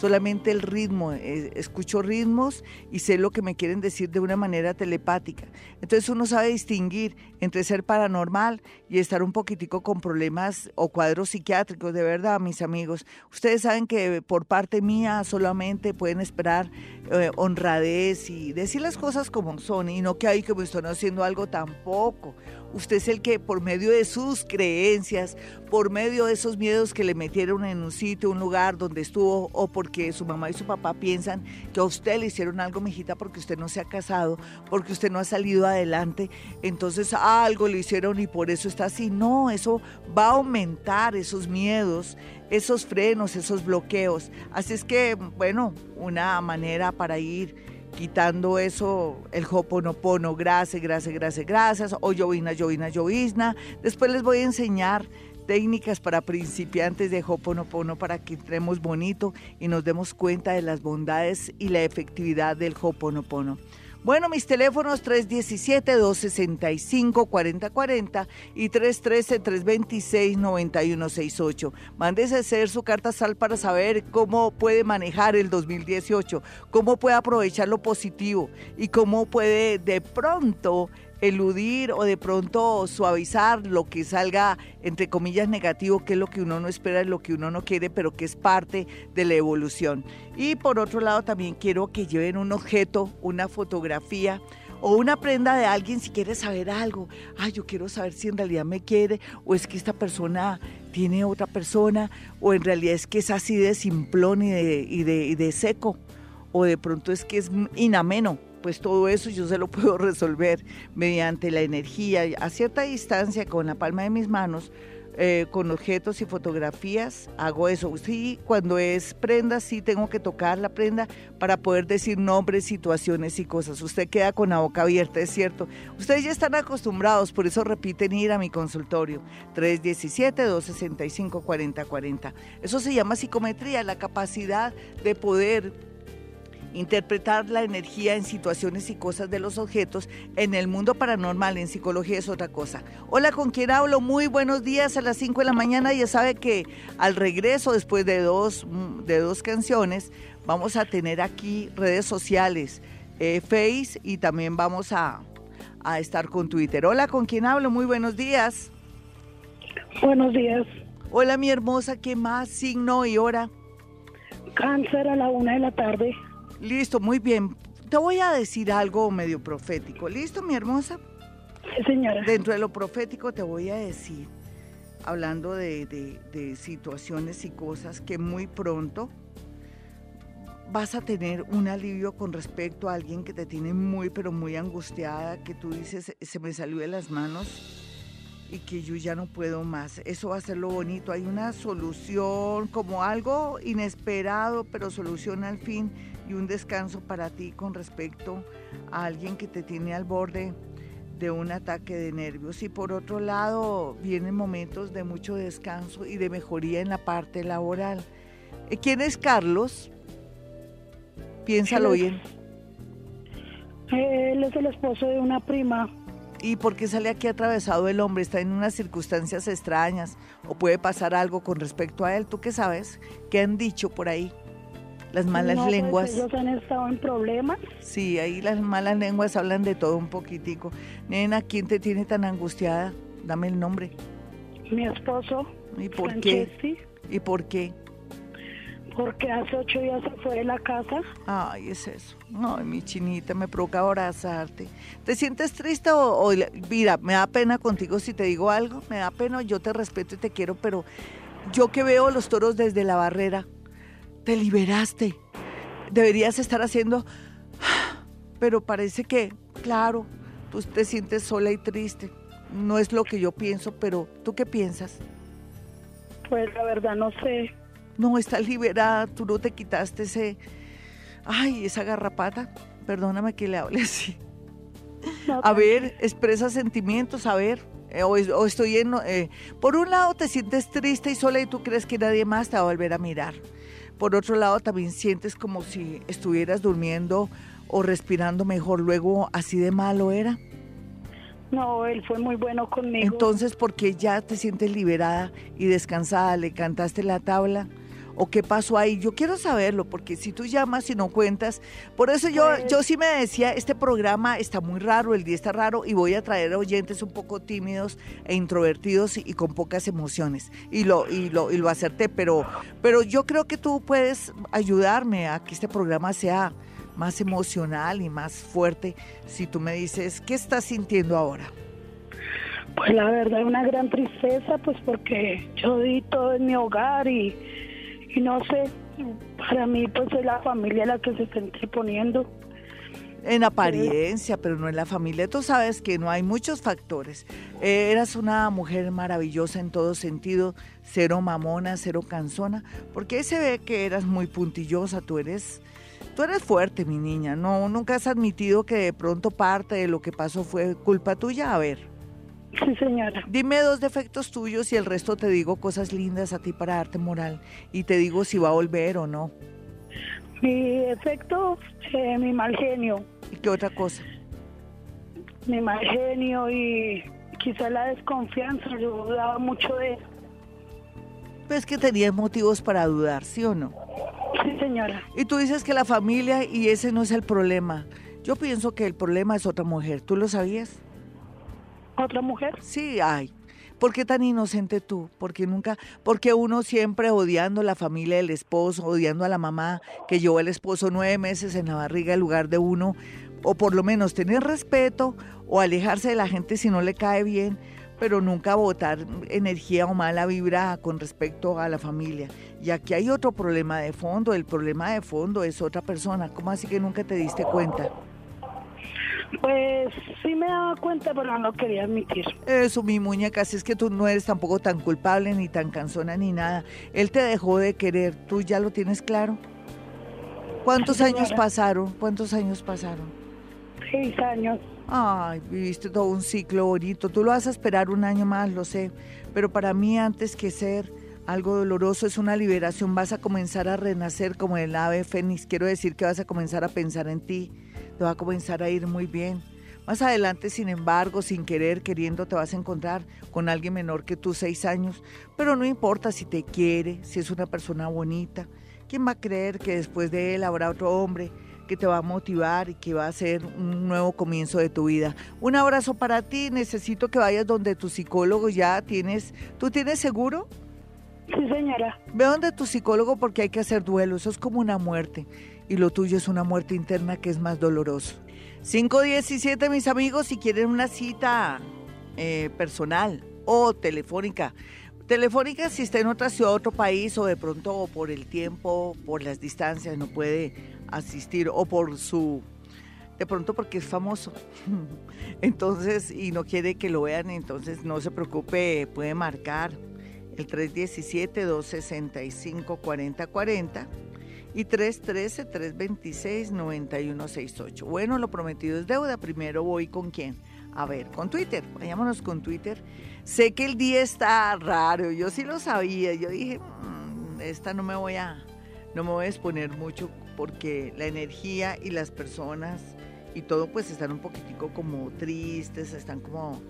solamente el ritmo, eh, escucho ritmos y sé lo que me quieren decir de una manera telepática. Entonces uno sabe distinguir entre ser paranormal y estar un poquitico con problemas o cuadros psiquiátricos, de verdad, mis amigos. Ustedes saben que por parte mía solamente pueden esperar eh, honradez y decir las cosas como son y no que hay que me están haciendo algo tampoco. Usted es el que por medio de sus creencias, por medio de esos miedos que le metieron en un sitio, un lugar donde estuvo, o porque su mamá y su papá piensan que a usted le hicieron algo, mijita, porque usted no se ha casado, porque usted no ha salido adelante, entonces algo le hicieron y por eso está así. No, eso va a aumentar esos miedos, esos frenos, esos bloqueos. Así es que, bueno, una manera para ir quitando eso, el hoponopono, gracias, gracias, gracias, gracias, o llovina, llovina, llovizna. Después les voy a enseñar técnicas para principiantes de Hoponopono para que entremos bonito y nos demos cuenta de las bondades y la efectividad del Hoponopono. Bueno, mis teléfonos 317-265-4040 y 313-326-9168. Mándese a hacer su carta sal para saber cómo puede manejar el 2018, cómo puede aprovechar lo positivo y cómo puede de pronto eludir o de pronto suavizar lo que salga, entre comillas, negativo, que es lo que uno no espera, lo que uno no quiere, pero que es parte de la evolución. Y por otro lado, también quiero que lleven un objeto, una fotografía o una prenda de alguien si quiere saber algo. Ay, yo quiero saber si en realidad me quiere o es que esta persona tiene otra persona o en realidad es que es así de simplón y de, y de, y de seco o de pronto es que es inameno pues todo eso yo se lo puedo resolver mediante la energía a cierta distancia con la palma de mis manos. Eh, con objetos y fotografías hago eso. Sí, cuando es prenda, sí tengo que tocar la prenda para poder decir nombres, situaciones y cosas. Usted queda con la boca abierta, es cierto. Ustedes ya están acostumbrados, por eso repiten ir a mi consultorio. 317-265-4040. Eso se llama psicometría, la capacidad de poder Interpretar la energía en situaciones y cosas de los objetos en el mundo paranormal, en psicología es otra cosa. Hola, ¿con quién hablo? Muy buenos días a las 5 de la mañana. Ya sabe que al regreso, después de dos, mm, de dos canciones, vamos a tener aquí redes sociales, eh, Face y también vamos a, a estar con Twitter. Hola, ¿con quién hablo? Muy buenos días.
Buenos días.
Hola, mi hermosa, ¿qué más? Signo y hora.
Cáncer a la una de la tarde.
Listo, muy bien. Te voy a decir algo medio profético. ¿Listo, mi hermosa?
Sí, señora.
Dentro de lo profético te voy a decir, hablando de, de situaciones y cosas que muy pronto vas a tener un alivio con respecto a alguien que te tiene muy, pero muy angustiada, que tú dices, se me salió de las manos y que yo ya no puedo más. Eso va a ser lo bonito. Hay una solución, como algo inesperado, pero solución al fin y un descanso para ti con respecto a alguien que te tiene al borde de un ataque de nervios. Y por otro lado, vienen momentos de mucho descanso y de mejoría en la parte laboral. ¿Quién es Carlos? Piénsalo bien.
Él es el esposo de una prima.
¿Y por qué sale aquí atravesado el hombre? ¿Está en unas circunstancias extrañas? ¿O puede pasar algo con respecto a él? ¿Tú qué sabes? ¿Qué han dicho por ahí? Las malas
pues,
lenguas.
ellos han estado en problemas.
Sí, ahí las malas lenguas hablan de todo un poquitico. Nena, ¿quién te tiene tan angustiada? Dame el nombre.
Mi esposo.
¿Y por qué? ¿Y por qué?
porque hace ocho días se fue de la casa.
Ay, es eso. Ay, mi chinita, me provoca abrazarte. ¿Te sientes triste o, mira, me da pena contigo si te digo algo? Me da pena, yo te respeto y te quiero, pero yo que veo los toros desde la barrera, te liberaste. Deberías estar haciendo, pero parece que, claro, tú te sientes sola y triste. No es lo que yo pienso, pero ¿tú qué piensas?
Pues la verdad no sé
no, estás liberada, tú no te quitaste ese, ay, esa garrapata, perdóname que le hable así. a ver, expresa sentimientos, a ver, eh, o, estoy en, eh, por un lado te sientes triste y sola y tú crees que nadie más te va a volver a mirar. Por otro lado también sientes como si estuvieras durmiendo o respirando mejor, luego así de malo era.
No, él fue muy bueno conmigo.
Entonces, ¿por qué ya te sientes liberada y descansada? ¿Le cantaste la tabla? O qué pasó ahí. Yo quiero saberlo, porque si tú llamas y no cuentas, por eso yo, pues yo sí me decía, este programa está muy raro, el día está raro, y voy a traer oyentes un poco tímidos e introvertidos y, con pocas emociones. Y lo, y lo, y lo acerté, pero, pero yo creo que tú puedes ayudarme a que este programa sea más emocional y más fuerte si tú me dices, ¿qué estás sintiendo ahora?
Pues la verdad, una gran tristeza, pues porque yo di todo en mi hogar y y no sé, para mí pues es la familia la que se está interponiendo.
En apariencia, pero no en la familia. Tú sabes que no hay muchos factores. Eh, eras una mujer maravillosa en todo sentido, cero mamona, cero cansona, porque se ve que eras muy puntillosa, tú eres, tú eres fuerte, mi niña. No, nunca has admitido que de pronto parte de lo que pasó fue culpa tuya. A ver.
Sí, señora.
Dime dos defectos tuyos y el resto te digo cosas lindas a ti para darte moral y te digo si va a volver o no.
Mi defecto, eh, mi mal genio.
¿Y qué otra cosa?
Mi mal genio y quizá la desconfianza, yo dudaba mucho de eso.
Pues que tenías motivos para dudar, ¿sí o no?
Sí, señora.
Y tú dices que la familia y ese no es el problema. Yo pienso que el problema es otra mujer. ¿Tú lo sabías?
Otra mujer?
Sí, ay. ¿Por qué tan inocente tú? Porque nunca, porque uno siempre odiando a la familia del esposo, odiando a la mamá que llevó el esposo nueve meses en la barriga en lugar de uno, o por lo menos tener respeto o alejarse de la gente si no le cae bien, pero nunca botar energía o mala vibra con respecto a la familia. Y aquí hay otro problema de fondo, el problema de fondo es otra persona. ¿Cómo así que nunca te diste cuenta?
Pues sí me daba cuenta, pero no quería admitir.
Eso, mi muñeca, si es que tú no eres tampoco tan culpable, ni tan cansona, ni nada. Él te dejó de querer, ¿tú ya lo tienes claro? ¿Cuántos años pasaron? ¿Cuántos años pasaron?
Seis años.
Ay, viviste todo un ciclo bonito. Tú lo vas a esperar un año más, lo sé. Pero para mí, antes que ser algo doloroso, es una liberación. Vas a comenzar a renacer como el ave fénix. Quiero decir que vas a comenzar a pensar en ti te va a comenzar a ir muy bien. Más adelante, sin embargo, sin querer, queriendo, te vas a encontrar con alguien menor que tú, seis años, pero no importa si te quiere, si es una persona bonita. ¿Quién va a creer que después de él habrá otro hombre que te va a motivar y que va a ser un nuevo comienzo de tu vida? Un abrazo para ti. Necesito que vayas donde tu psicólogo ya tienes. ¿Tú tienes seguro?
Sí, señora.
Ve donde tu psicólogo porque hay que hacer duelo. Eso es como una muerte y lo tuyo es una muerte interna que es más doloroso. 517, mis amigos, si quieren una cita eh, personal o telefónica. Telefónica si está en otra ciudad, otro país o de pronto por el tiempo, por las distancias, no puede asistir o por su de pronto porque es famoso. Entonces, y no quiere que lo vean, entonces no se preocupe, puede marcar el 317-265-4040 y 313-326-9168. Bueno, lo prometido es deuda. Primero voy con quién. A ver, con Twitter. Vayámonos con Twitter. Sé que el día está raro. Yo sí lo sabía. Yo dije, mm, esta no me voy a, no me voy a exponer mucho porque la energía y las personas y todo pues están un poquitico como tristes, están como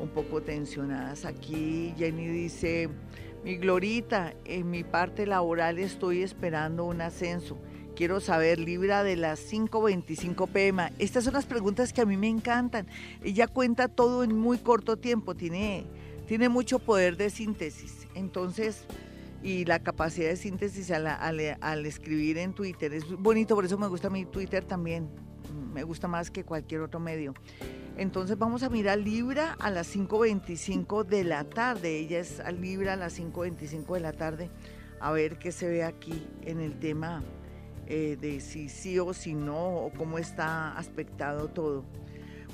un poco tensionadas aquí. Jenny dice, mi Glorita, en mi parte laboral estoy esperando un ascenso. Quiero saber, Libra de las 5.25 pm. Estas son las preguntas que a mí me encantan. Ella cuenta todo en muy corto tiempo, tiene, tiene mucho poder de síntesis. Entonces, y la capacidad de síntesis al, al escribir en Twitter es bonito, por eso me gusta mi Twitter también me gusta más que cualquier otro medio. Entonces vamos a mirar Libra a las 5.25 de la tarde. Ella es a Libra a las 5.25 de la tarde. A ver qué se ve aquí en el tema eh, de si sí o si no, o cómo está aspectado todo.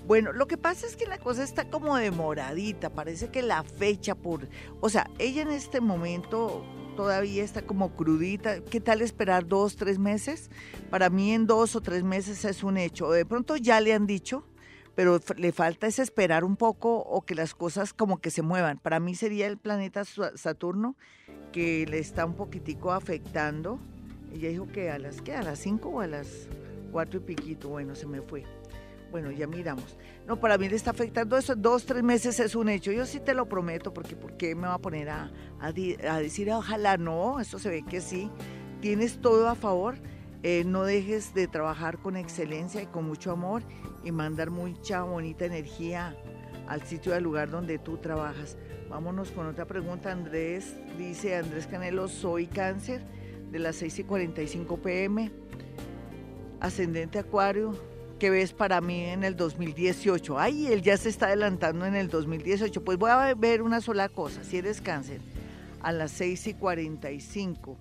Bueno, lo que pasa es que la cosa está como demoradita. Parece que la fecha por... O sea, ella en este momento todavía está como crudita. ¿Qué tal esperar dos, tres meses? Para mí en dos o tres meses es un hecho. De pronto ya le han dicho, pero le falta es esperar un poco o que las cosas como que se muevan. Para mí sería el planeta Saturno que le está un poquitico afectando. Ella dijo que a las ¿qué? a las cinco o a las cuatro y piquito. Bueno, se me fue. Bueno, ya miramos. No, para mí le está afectando eso. Dos, tres meses es un hecho. Yo sí te lo prometo, porque ¿por me va a poner a, a, decir ojalá no? Eso se ve que sí. Tienes todo a favor. Eh, no dejes de trabajar con excelencia y con mucho amor y mandar mucha bonita energía al sitio, al lugar donde tú trabajas. Vámonos con otra pregunta. Andrés dice, Andrés Canelo, soy cáncer de las 6 y 45 pm, ascendente acuario, ¿Qué ves para mí en el 2018. Ay, él ya se está adelantando en el 2018. Pues voy a ver una sola cosa. Si eres cáncer, a las 6 y 45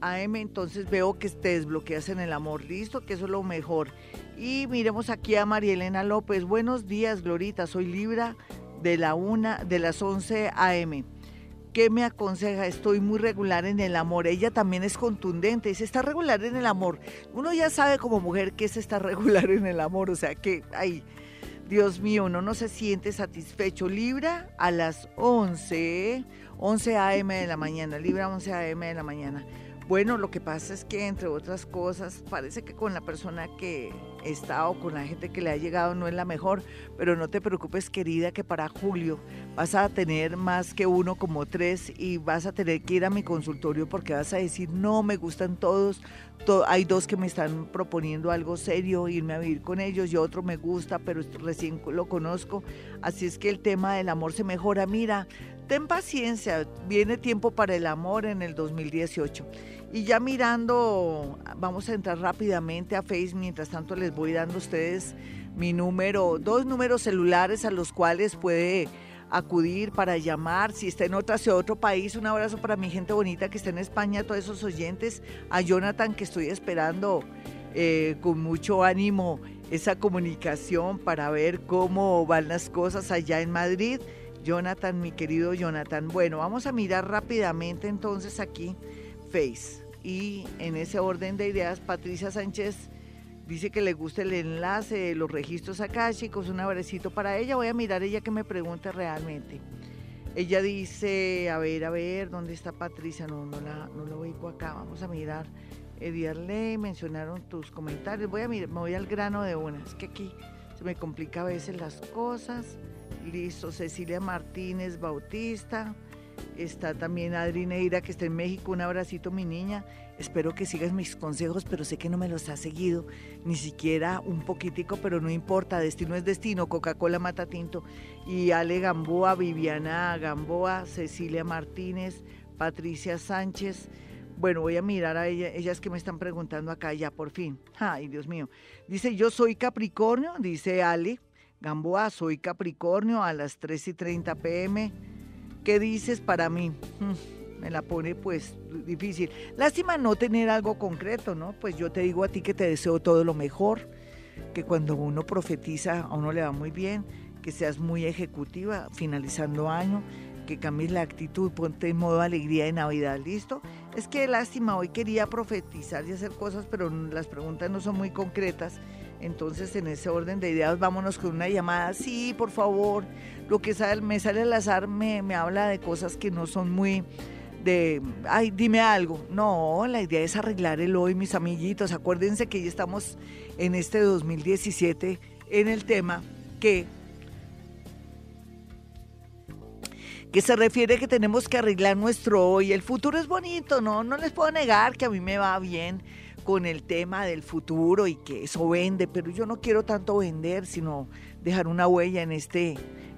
AM, entonces veo que te desbloqueas en el amor. Listo, que eso es lo mejor. Y miremos aquí a María Elena López. Buenos días, Glorita. Soy Libra de la una, de las 11 AM. ¿Qué me aconseja? Estoy muy regular en el amor. Ella también es contundente. Dice, está regular en el amor. Uno ya sabe como mujer que es estar regular en el amor. O sea que, ay, Dios mío, uno no se siente satisfecho. Libra a las 11, 11 a.m. de la mañana. Libra 11 a.m. de la mañana. Bueno, lo que pasa es que, entre otras cosas, parece que con la persona que está o con la gente que le ha llegado no es la mejor, pero no te preocupes, querida, que para julio vas a tener más que uno, como tres, y vas a tener que ir a mi consultorio porque vas a decir, no, me gustan todos, hay dos que me están proponiendo algo serio, irme a vivir con ellos, y otro me gusta, pero recién lo conozco, así es que el tema del amor se mejora. Mira, ten paciencia, viene tiempo para el amor en el 2018. Y ya mirando, vamos a entrar rápidamente a Facebook, mientras tanto les voy dando a ustedes mi número, dos números celulares a los cuales puede acudir para llamar, si está en otra otro país, un abrazo para mi gente bonita que está en España, todos esos oyentes, a Jonathan que estoy esperando eh, con mucho ánimo esa comunicación para ver cómo van las cosas allá en Madrid. Jonathan, mi querido Jonathan. Bueno, vamos a mirar rápidamente entonces aquí Face. Y en ese orden de ideas, Patricia Sánchez dice que le gusta el enlace los registros acá, chicos, un abrecito para ella. Voy a mirar ella que me pregunte realmente. Ella dice, a ver, a ver, ¿dónde está Patricia? No, no la, no lo ubico acá. Vamos a mirar. Ediarle, mencionaron tus comentarios. Voy a mirar, me voy al grano de una. Es que aquí se me complica a veces las cosas. Listo, Cecilia Martínez Bautista. Está también Adri Neira, que está en México. Un abracito, mi niña. Espero que sigas mis consejos, pero sé que no me los has seguido, ni siquiera un poquitico, pero no importa. Destino es destino. Coca-Cola mata tinto. Y Ale Gamboa, Viviana Gamboa, Cecilia Martínez, Patricia Sánchez. Bueno, voy a mirar a ella, ellas que me están preguntando acá ya por fin. Ay, Dios mío. Dice, yo soy Capricornio, dice Ale. Gamboa, soy Capricornio a las 3 y 30 pm. ¿Qué dices para mí? Hmm, me la pone pues difícil. Lástima no tener algo concreto, ¿no? Pues yo te digo a ti que te deseo todo lo mejor, que cuando uno profetiza a uno le va muy bien, que seas muy ejecutiva finalizando año, que cambies la actitud, ponte en modo alegría de Navidad, ¿listo? Es que lástima, hoy quería profetizar y hacer cosas, pero las preguntas no son muy concretas. Entonces, en ese orden de ideas, vámonos con una llamada. Sí, por favor, lo que me sale al azar me, me habla de cosas que no son muy de, ay, dime algo. No, la idea es arreglar el hoy, mis amiguitos. Acuérdense que ya estamos en este 2017 en el tema que que se refiere que tenemos que arreglar nuestro hoy. El futuro es bonito, ¿no? No les puedo negar que a mí me va bien con el tema del futuro y que eso vende, pero yo no quiero tanto vender, sino dejar una huella en este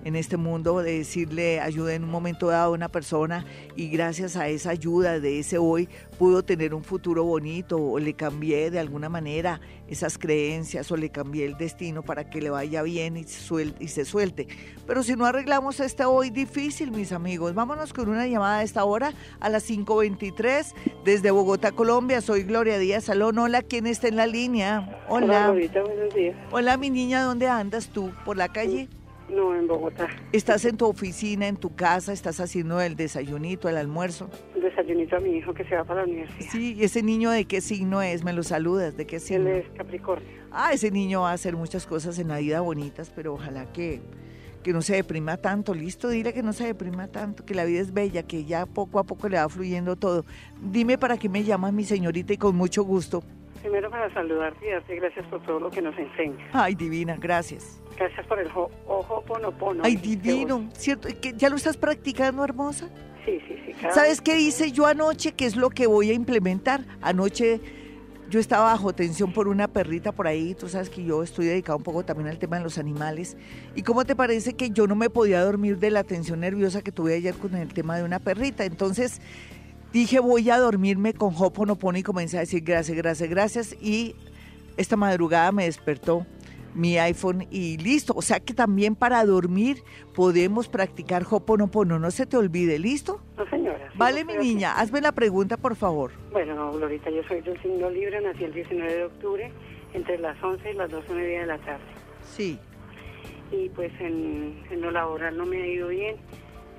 en este mundo de decirle ayuda en un momento dado a una persona y gracias a esa ayuda de ese hoy pudo tener un futuro bonito o le cambié de alguna manera esas creencias o le cambié el destino para que le vaya bien y, suelte, y se suelte. Pero si no arreglamos este hoy difícil, mis amigos, vámonos con una llamada a esta hora a las 5.23 desde Bogotá, Colombia. Soy Gloria Díaz Salón. Hola, ¿quién está en la línea? Hola.
Hola, buenos días.
Hola, mi niña, ¿dónde andas tú? ¿Por la calle?
No, en Bogotá.
¿Estás en tu oficina, en tu casa? ¿Estás haciendo el desayunito, el almuerzo?
El desayunito a mi hijo que se va para la universidad.
Sí, ¿y ese niño de qué signo es? ¿Me lo saludas? ¿De qué signo?
Él es Capricornio.
Ah, ese niño va a hacer muchas cosas en la vida bonitas, pero ojalá que, que no se deprima tanto. Listo, dile que no se deprima tanto, que la vida es bella, que ya poco a poco le va fluyendo todo. Dime para qué me llamas mi señorita y con mucho gusto.
Primero para saludarte y darte gracias por todo lo que nos enseña.
Ay, divina, gracias.
Gracias por el ojo ponopono.
Ay, divino, ¿cierto? ¿Ya lo estás practicando, hermosa?
Sí, sí, sí.
¿Sabes qué hice yo anoche? ¿Qué es lo que voy a implementar? Anoche yo estaba bajo tensión por una perrita por ahí, tú sabes que yo estoy dedicado un poco también al tema de los animales. ¿Y cómo te parece que yo no me podía dormir de la tensión nerviosa que tuve ayer con el tema de una perrita? Entonces dije voy a dormirme con Hoponopono y comencé a decir gracias, gracias, gracias y esta madrugada me despertó mi iPhone y listo. O sea que también para dormir podemos practicar Hoponopono. No se te olvide, ¿listo?
No, señora.
vale, mi niña, hazme la pregunta, por favor.
Bueno, no, Glorita, yo soy del signo libre, nací el 19 de octubre, entre las 11 y las 12 y media de la tarde.
Sí.
Y pues en, en lo laboral no me ha ido bien.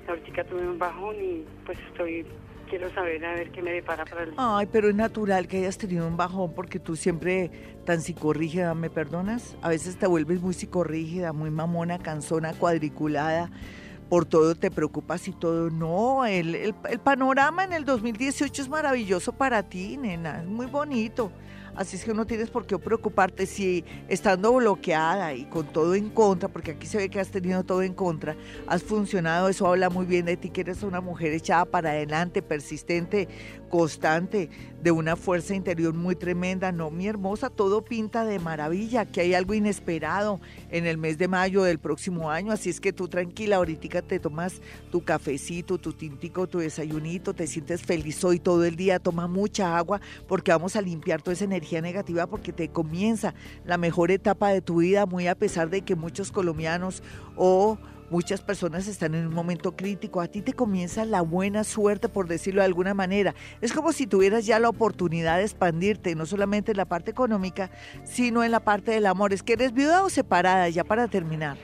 Ahorita tuve un bajón y pues estoy quiero saber a ver qué me depara para el...
Ay, pero es natural que hayas tenido un bajón porque tú siempre tan psicorrígida, ¿me perdonas? A veces te vuelves muy psicorrígida, muy mamona, cansona, cuadriculada. Por todo te preocupas y todo. No, el, el, el panorama en el 2018 es maravilloso para ti, nena. Es muy bonito. Así es que no tienes por qué preocuparte si estando bloqueada y con todo en contra, porque aquí se ve que has tenido todo en contra, has funcionado, eso habla muy bien de ti, que eres una mujer echada para adelante, persistente, constante, de una fuerza interior muy tremenda. No, mi hermosa, todo pinta de maravilla, que hay algo inesperado en el mes de mayo del próximo año, así es que tú tranquila, ahorita te tomas tu cafecito, tu tintico, tu desayunito, te sientes feliz hoy todo el día, toma mucha agua porque vamos a limpiar toda esa energía negativa porque te comienza la mejor etapa de tu vida, muy a pesar de que muchos colombianos o muchas personas están en un momento crítico, a ti te comienza la buena suerte, por decirlo de alguna manera. Es como si tuvieras ya la oportunidad de expandirte, no solamente en la parte económica, sino en la parte del amor. ¿Es que eres viuda o separada, ya para terminar?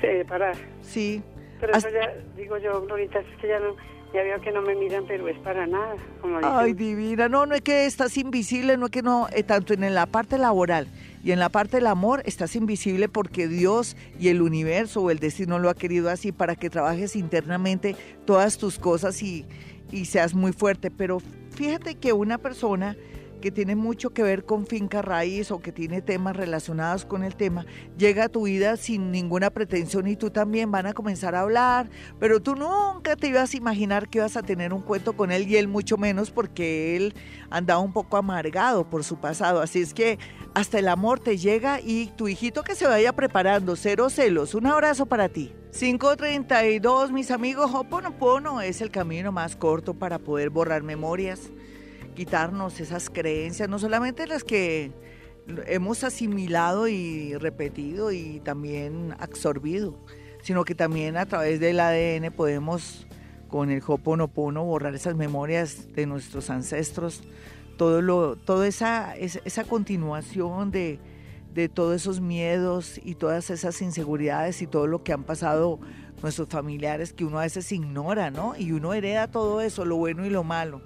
Separada.
Sí.
Pero eso ya, digo yo, Glorita, es que ya no ya veo que no me miran, pero es para nada.
Ay, divina. No, no es que estás invisible, no es que no, eh, tanto en la parte laboral y en la parte del amor estás invisible porque Dios y el universo o el destino lo ha querido así para que trabajes internamente todas tus cosas y, y seas muy fuerte. Pero fíjate que una persona que tiene mucho que ver con finca raíz o que tiene temas relacionados con el tema, llega a tu vida sin ninguna pretensión y tú también van a comenzar a hablar, pero tú nunca te ibas a imaginar que ibas a tener un cuento con él y él mucho menos porque él andaba un poco amargado por su pasado. Así es que hasta el amor te llega y tu hijito que se vaya preparando, cero celos. Un abrazo para ti. 532, mis amigos, Hoponopono es el camino más corto para poder borrar memorias quitarnos esas creencias, no solamente las que hemos asimilado y repetido y también absorbido, sino que también a través del ADN podemos con el Hoponopono borrar esas memorias de nuestros ancestros, todo lo, toda esa, esa continuación de, de todos esos miedos y todas esas inseguridades y todo lo que han pasado nuestros familiares que uno a veces ignora, ¿no? Y uno hereda todo eso, lo bueno y lo malo.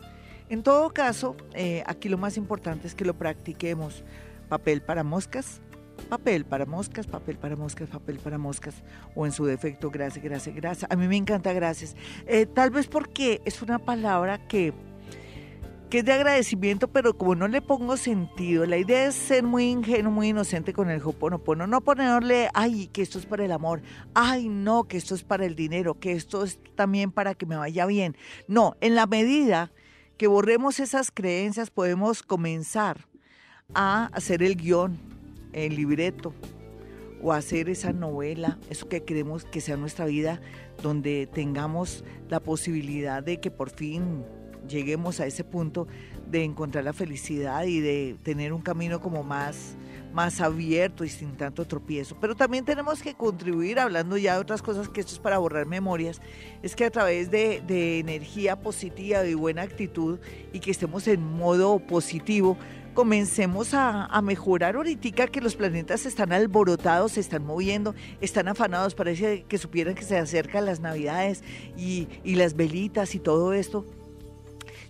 En todo caso, eh, aquí lo más importante es que lo practiquemos. Papel para moscas, papel para moscas, papel para moscas, papel para moscas, o en su defecto, gracias, gracias, gracias. A mí me encanta gracias. Eh, tal vez porque es una palabra que que es de agradecimiento, pero como no le pongo sentido, la idea es ser muy ingenuo, muy inocente con el Hoponopono, no ponerle, ay, que esto es para el amor, ay, no, que esto es para el dinero, que esto es también para que me vaya bien. No, en la medida que borremos esas creencias, podemos comenzar a hacer el guion, el libreto, o hacer esa novela, eso que queremos que sea nuestra vida, donde tengamos la posibilidad de que por fin lleguemos a ese punto de encontrar la felicidad y de tener un camino como más, más abierto y sin tanto tropiezo. Pero también tenemos que contribuir, hablando ya de otras cosas que esto es para borrar memorias, es que a través de, de energía positiva y buena actitud y que estemos en modo positivo, comencemos a, a, mejorar ahorita que los planetas están alborotados, se están moviendo, están afanados, parece que supieran que se acercan las navidades y, y las velitas y todo esto.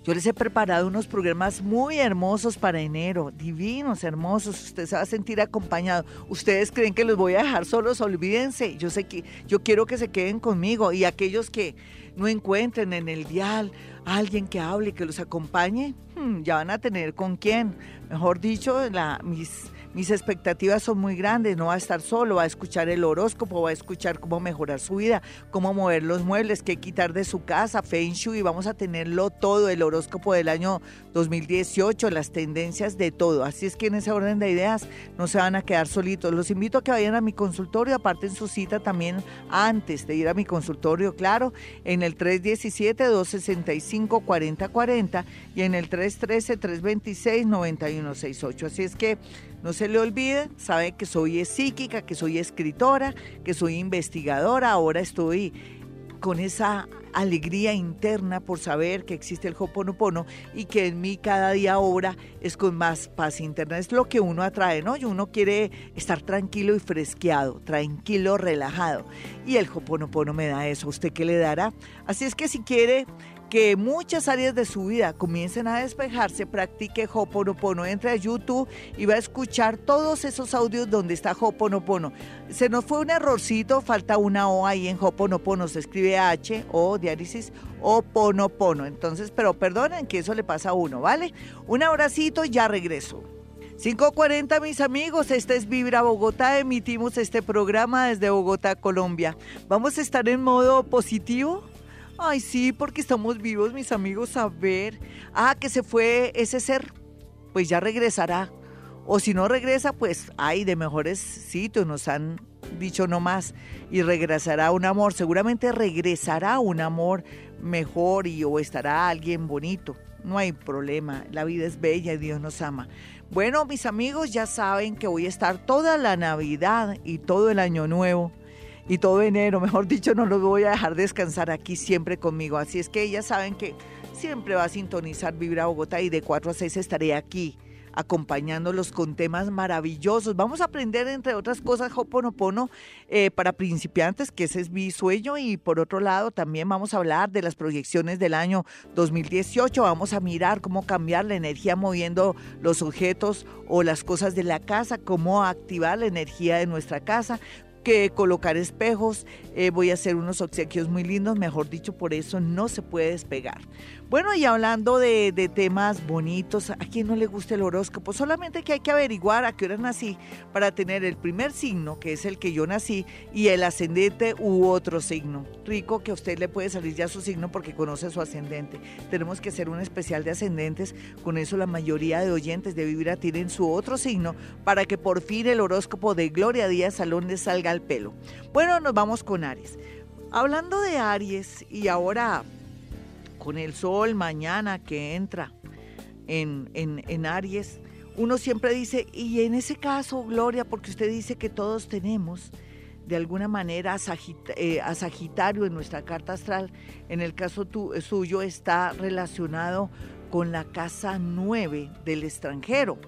Yo les he preparado unos programas muy hermosos para enero, divinos, hermosos. Usted se va a sentir acompañado. Ustedes creen que los voy a dejar solos, olvídense. Yo sé que yo quiero que se queden conmigo y aquellos que no encuentren en el dial alguien que hable, que los acompañe, hmm, ya van a tener con quién. Mejor dicho, la, mis mis expectativas son muy grandes, no va a estar solo, va a escuchar el horóscopo, va a escuchar cómo mejorar su vida, cómo mover los muebles, qué quitar de su casa, Feng Shui, vamos a tenerlo todo, el horóscopo del año 2018, las tendencias de todo. Así es que en ese orden de ideas no se van a quedar solitos. Los invito a que vayan a mi consultorio, aparten su cita también antes de ir a mi consultorio, claro, en el 317-265-4040 y en el 313-326-9168. Así es que no se le olvide, sabe que soy psíquica, que soy escritora, que soy investigadora. Ahora estoy con esa alegría interna por saber que existe el Hoponopono y que en mí cada día obra es con más paz interna. Es lo que uno atrae, ¿no? Y uno quiere estar tranquilo y fresqueado, tranquilo, relajado. Y el Hoponopono me da eso. ¿Usted qué le dará? Así es que si quiere que muchas áreas de su vida comiencen a despejarse, practique Hoponopono. Entre a YouTube y va a escuchar todos esos audios donde está Hoponopono. Se nos fue un errorcito, falta una O ahí en Hoponopono, se escribe H, O, diálisis, Hoponopono. Entonces, pero perdonen que eso le pasa a uno, ¿vale? Un abracito, ya regreso. 5.40 mis amigos, esta es Vibra Bogotá, emitimos este programa desde Bogotá, Colombia. Vamos a estar en modo positivo. Ay, sí, porque estamos vivos, mis amigos, a ver. Ah, que se fue ese ser, pues ya regresará. O si no regresa, pues hay de mejores sitios, nos han dicho no más. Y regresará un amor, seguramente regresará un amor mejor y o estará alguien bonito. No hay problema, la vida es bella y Dios nos ama. Bueno, mis amigos, ya saben que voy a estar toda la Navidad y todo el Año Nuevo y todo enero, mejor dicho, no los voy a dejar descansar aquí siempre conmigo. Así es que ellas saben que siempre va a sintonizar Vibra Bogotá y de 4 a 6 estaré aquí acompañándolos con temas maravillosos. Vamos a aprender, entre otras cosas, Hoponopono eh, para principiantes, que ese es mi sueño. Y por otro lado, también vamos a hablar de las proyecciones del año 2018. Vamos a mirar cómo cambiar la energía moviendo los objetos o las cosas de la casa, cómo activar la energía de nuestra casa, que colocar espejos, eh, voy a hacer unos obsequios muy lindos, mejor dicho, por eso no se puede despegar. Bueno, y hablando de, temas bonitos, ¿a quién no le gusta el horóscopo? Solamente que hay que averiguar a qué hora nací para tener el primer signo, que es el que yo nací, y el ascendente u otro signo. Rico que a usted le puede salir ya su signo porque conoce su ascendente. Tenemos que hacer un especial de ascendentes, con eso la mayoría de oyentes de Vibra tienen su otro signo para que por fin el horóscopo de Gloria Díaz Salón les salga al pelo. Bueno, nos vamos con Aries. Hablando de Aries y ahora con el sol mañana que entra. en, en, Aries, uno siempre dice, y en ese caso, Gloria, porque usted dice que todos tenemos de alguna manera eh, a, Sagitario en nuestra carta astral, en el caso suyo está relacionado con la casa 9 del extranjero.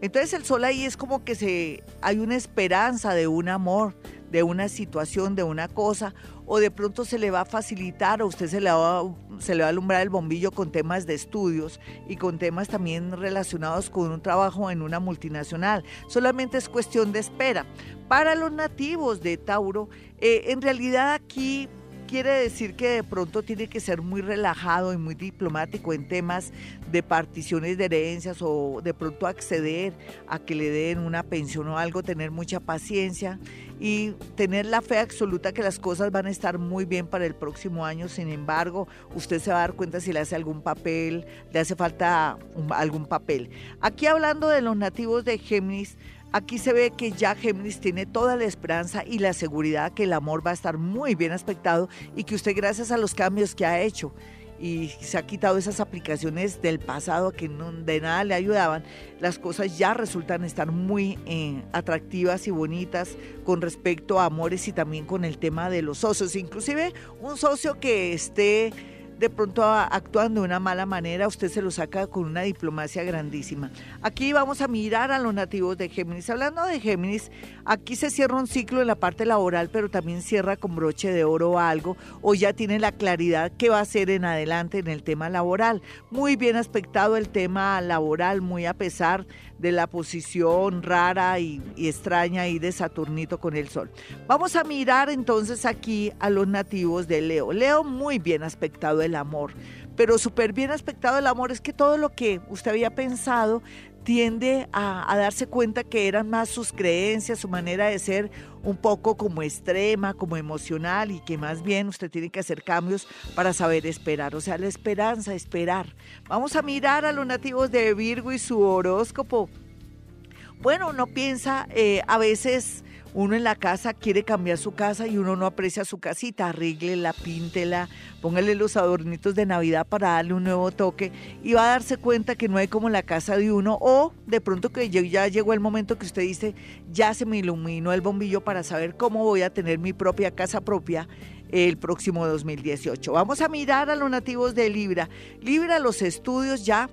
Entonces el sol ahí es como que se hay una esperanza de un amor, de una situación, de una cosa, o de pronto se le va a facilitar o usted se le va, se le va a alumbrar el bombillo con temas de estudios y con temas también relacionados con un trabajo en una multinacional. Solamente es cuestión de espera. Para los nativos de Tauro, eh, en realidad aquí quiere decir que de pronto tiene que ser muy relajado y muy diplomático en temas de particiones de herencias o de pronto acceder a que le den una pensión o algo, tener mucha paciencia y tener la fe absoluta que las cosas van a estar muy bien para el próximo año. Sin embargo, usted se va a dar cuenta si le hace algún papel, le hace falta algún papel. Aquí hablando de los nativos de Géminis, Aquí se ve que ya Géminis tiene toda la esperanza y la seguridad que el amor va a estar muy bien aspectado y que usted gracias a los cambios que ha hecho y se ha quitado esas aplicaciones del pasado que no, de nada le ayudaban, las cosas ya resultan estar muy eh, atractivas y bonitas con respecto a amores y también con el tema de los socios. Inclusive un socio que esté de pronto actuando de una mala manera, usted se lo saca con una diplomacia grandísima. Aquí vamos a mirar a los nativos de Géminis. Hablando de Géminis, aquí se cierra un ciclo en la parte laboral, pero también cierra con broche de oro algo, o ya tiene la claridad que va a ser en adelante en el tema laboral. Muy bien aspectado el tema laboral, muy a pesar de la posición rara y, extraña y de Saturnito con el Sol. Vamos a mirar entonces aquí a los nativos de Leo. Leo muy bien aspectado el amor, pero súper bien aspectado el amor es que todo lo que usted había pensado tiende a, darse cuenta que eran más sus creencias, su manera de ser un poco como extrema, como emocional y que más bien usted tiene que hacer cambios para saber esperar, o sea, la esperanza, esperar. Vamos a mirar a los nativos de Virgo y su horóscopo. Bueno, uno piensa eh, a veces uno en la casa quiere cambiar su casa y uno no aprecia su casita, arríglela, píntela, póngale los adornitos de Navidad para darle un nuevo toque y va a darse cuenta que no hay como la casa de uno o de pronto que ya llegó el momento que usted dice, ya se me iluminó el bombillo para saber cómo voy a tener mi propia casa propia el próximo 2018. Vamos a mirar a los nativos de Libra. Libra, los estudios ya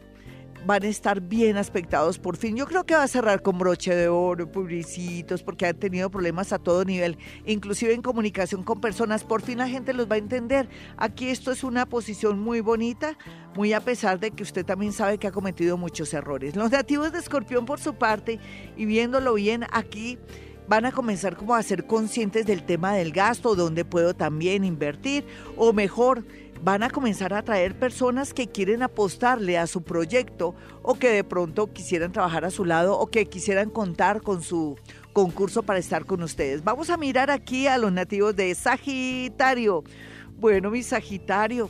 van a estar bien aspectados por fin. Yo creo que va a cerrar con broche de oro, publicitos, porque han tenido problemas a todo nivel, inclusive en comunicación con personas. Por fin la gente los va a entender. Aquí esto es una posición muy bonita, muy a pesar de que usted también sabe que ha cometido muchos errores. Los nativos de Escorpión, por su parte, y viéndolo bien aquí, van a comenzar como a ser conscientes del tema del gasto, donde puedo también invertir, o mejor, van a comenzar a traer personas que quieren apostarle a su proyecto o que de pronto quisieran trabajar a su lado o que quisieran contar con su concurso para estar con ustedes. Vamos a mirar aquí a los nativos de Sagitario. Bueno, mi Sagitario,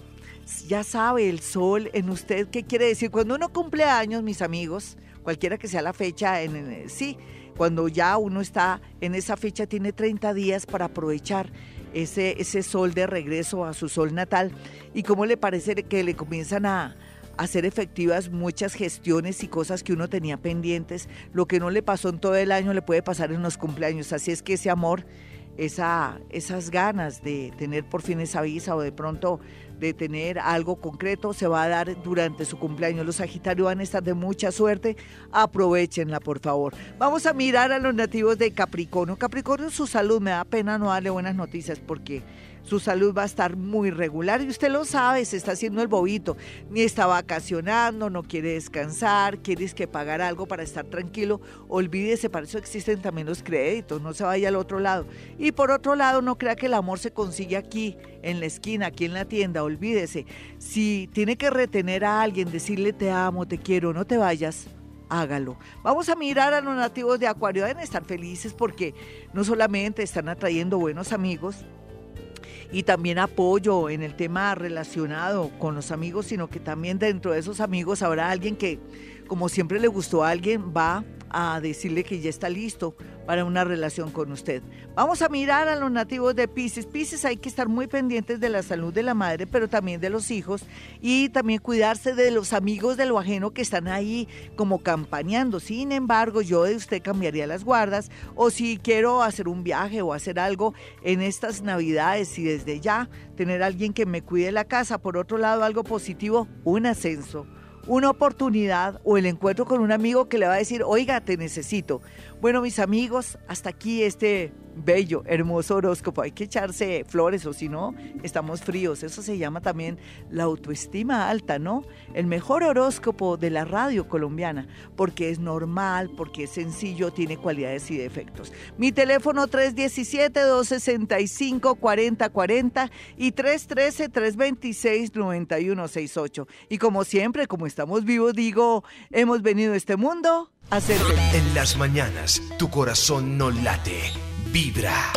ya sabe el sol en usted qué quiere decir. Cuando uno cumple años, mis amigos, cualquiera que sea la fecha, en, sí, cuando ya uno está en esa fecha, tiene 30 días para aprovechar ese, ese sol de regreso a su sol natal y cómo le parece que le comienzan a hacer efectivas muchas gestiones y cosas que uno tenía pendientes. Lo que no le pasó en todo el año le puede pasar en los cumpleaños. Así es que ese amor, esa, esas ganas de tener por fin esa visa o de pronto de tener algo concreto se va a dar durante su cumpleaños. Los Sagitarios van a estar de mucha suerte. Aprovechenla, por favor. Vamos a mirar a los nativos de Capricornio. Capricornio, su salud, me da pena no darle buenas noticias porque su salud va a estar muy regular y usted lo sabe, se está haciendo el bobito, ni está vacacionando, no quiere descansar, quieres que pagar algo para estar tranquilo, olvídese, para eso existen también los créditos, no se vaya al otro lado. Y por otro lado, no crea que el amor se consigue aquí, en la esquina, aquí en la tienda, olvídese. Si tiene que retener a alguien, decirle te amo, te quiero, no te vayas, hágalo. Vamos a mirar a los nativos de Acuario, deben estar felices porque no solamente están atrayendo buenos amigos, y también apoyo en el tema relacionado con los amigos, sino que también dentro de esos amigos habrá alguien que, como siempre le gustó a alguien, va a decirle que ya está listo para una relación con usted. Vamos a mirar a los nativos de Pisces. Pisces hay que estar muy pendientes de la salud de la madre, pero también de los hijos y también cuidarse de los amigos de lo ajeno que están ahí como campañando. Sin embargo, yo de usted cambiaría las guardas o si quiero hacer un viaje o hacer algo en estas navidades y desde ya tener alguien que me cuide la casa. Por otro lado, algo positivo, un ascenso una oportunidad o el encuentro con un amigo que le va a decir, oiga, te necesito. Bueno, mis amigos, hasta aquí este bello, hermoso horóscopo. Hay que echarse flores o si no, estamos fríos. Eso se llama también la autoestima alta, ¿no? El mejor horóscopo de la radio colombiana, porque es normal, porque es sencillo, tiene cualidades y defectos. Mi teléfono 317-265-4040 y 313-326-9168. Y como siempre, como estamos vivos, digo, hemos venido a este mundo
En las mañanas, tu corazón no late vibra.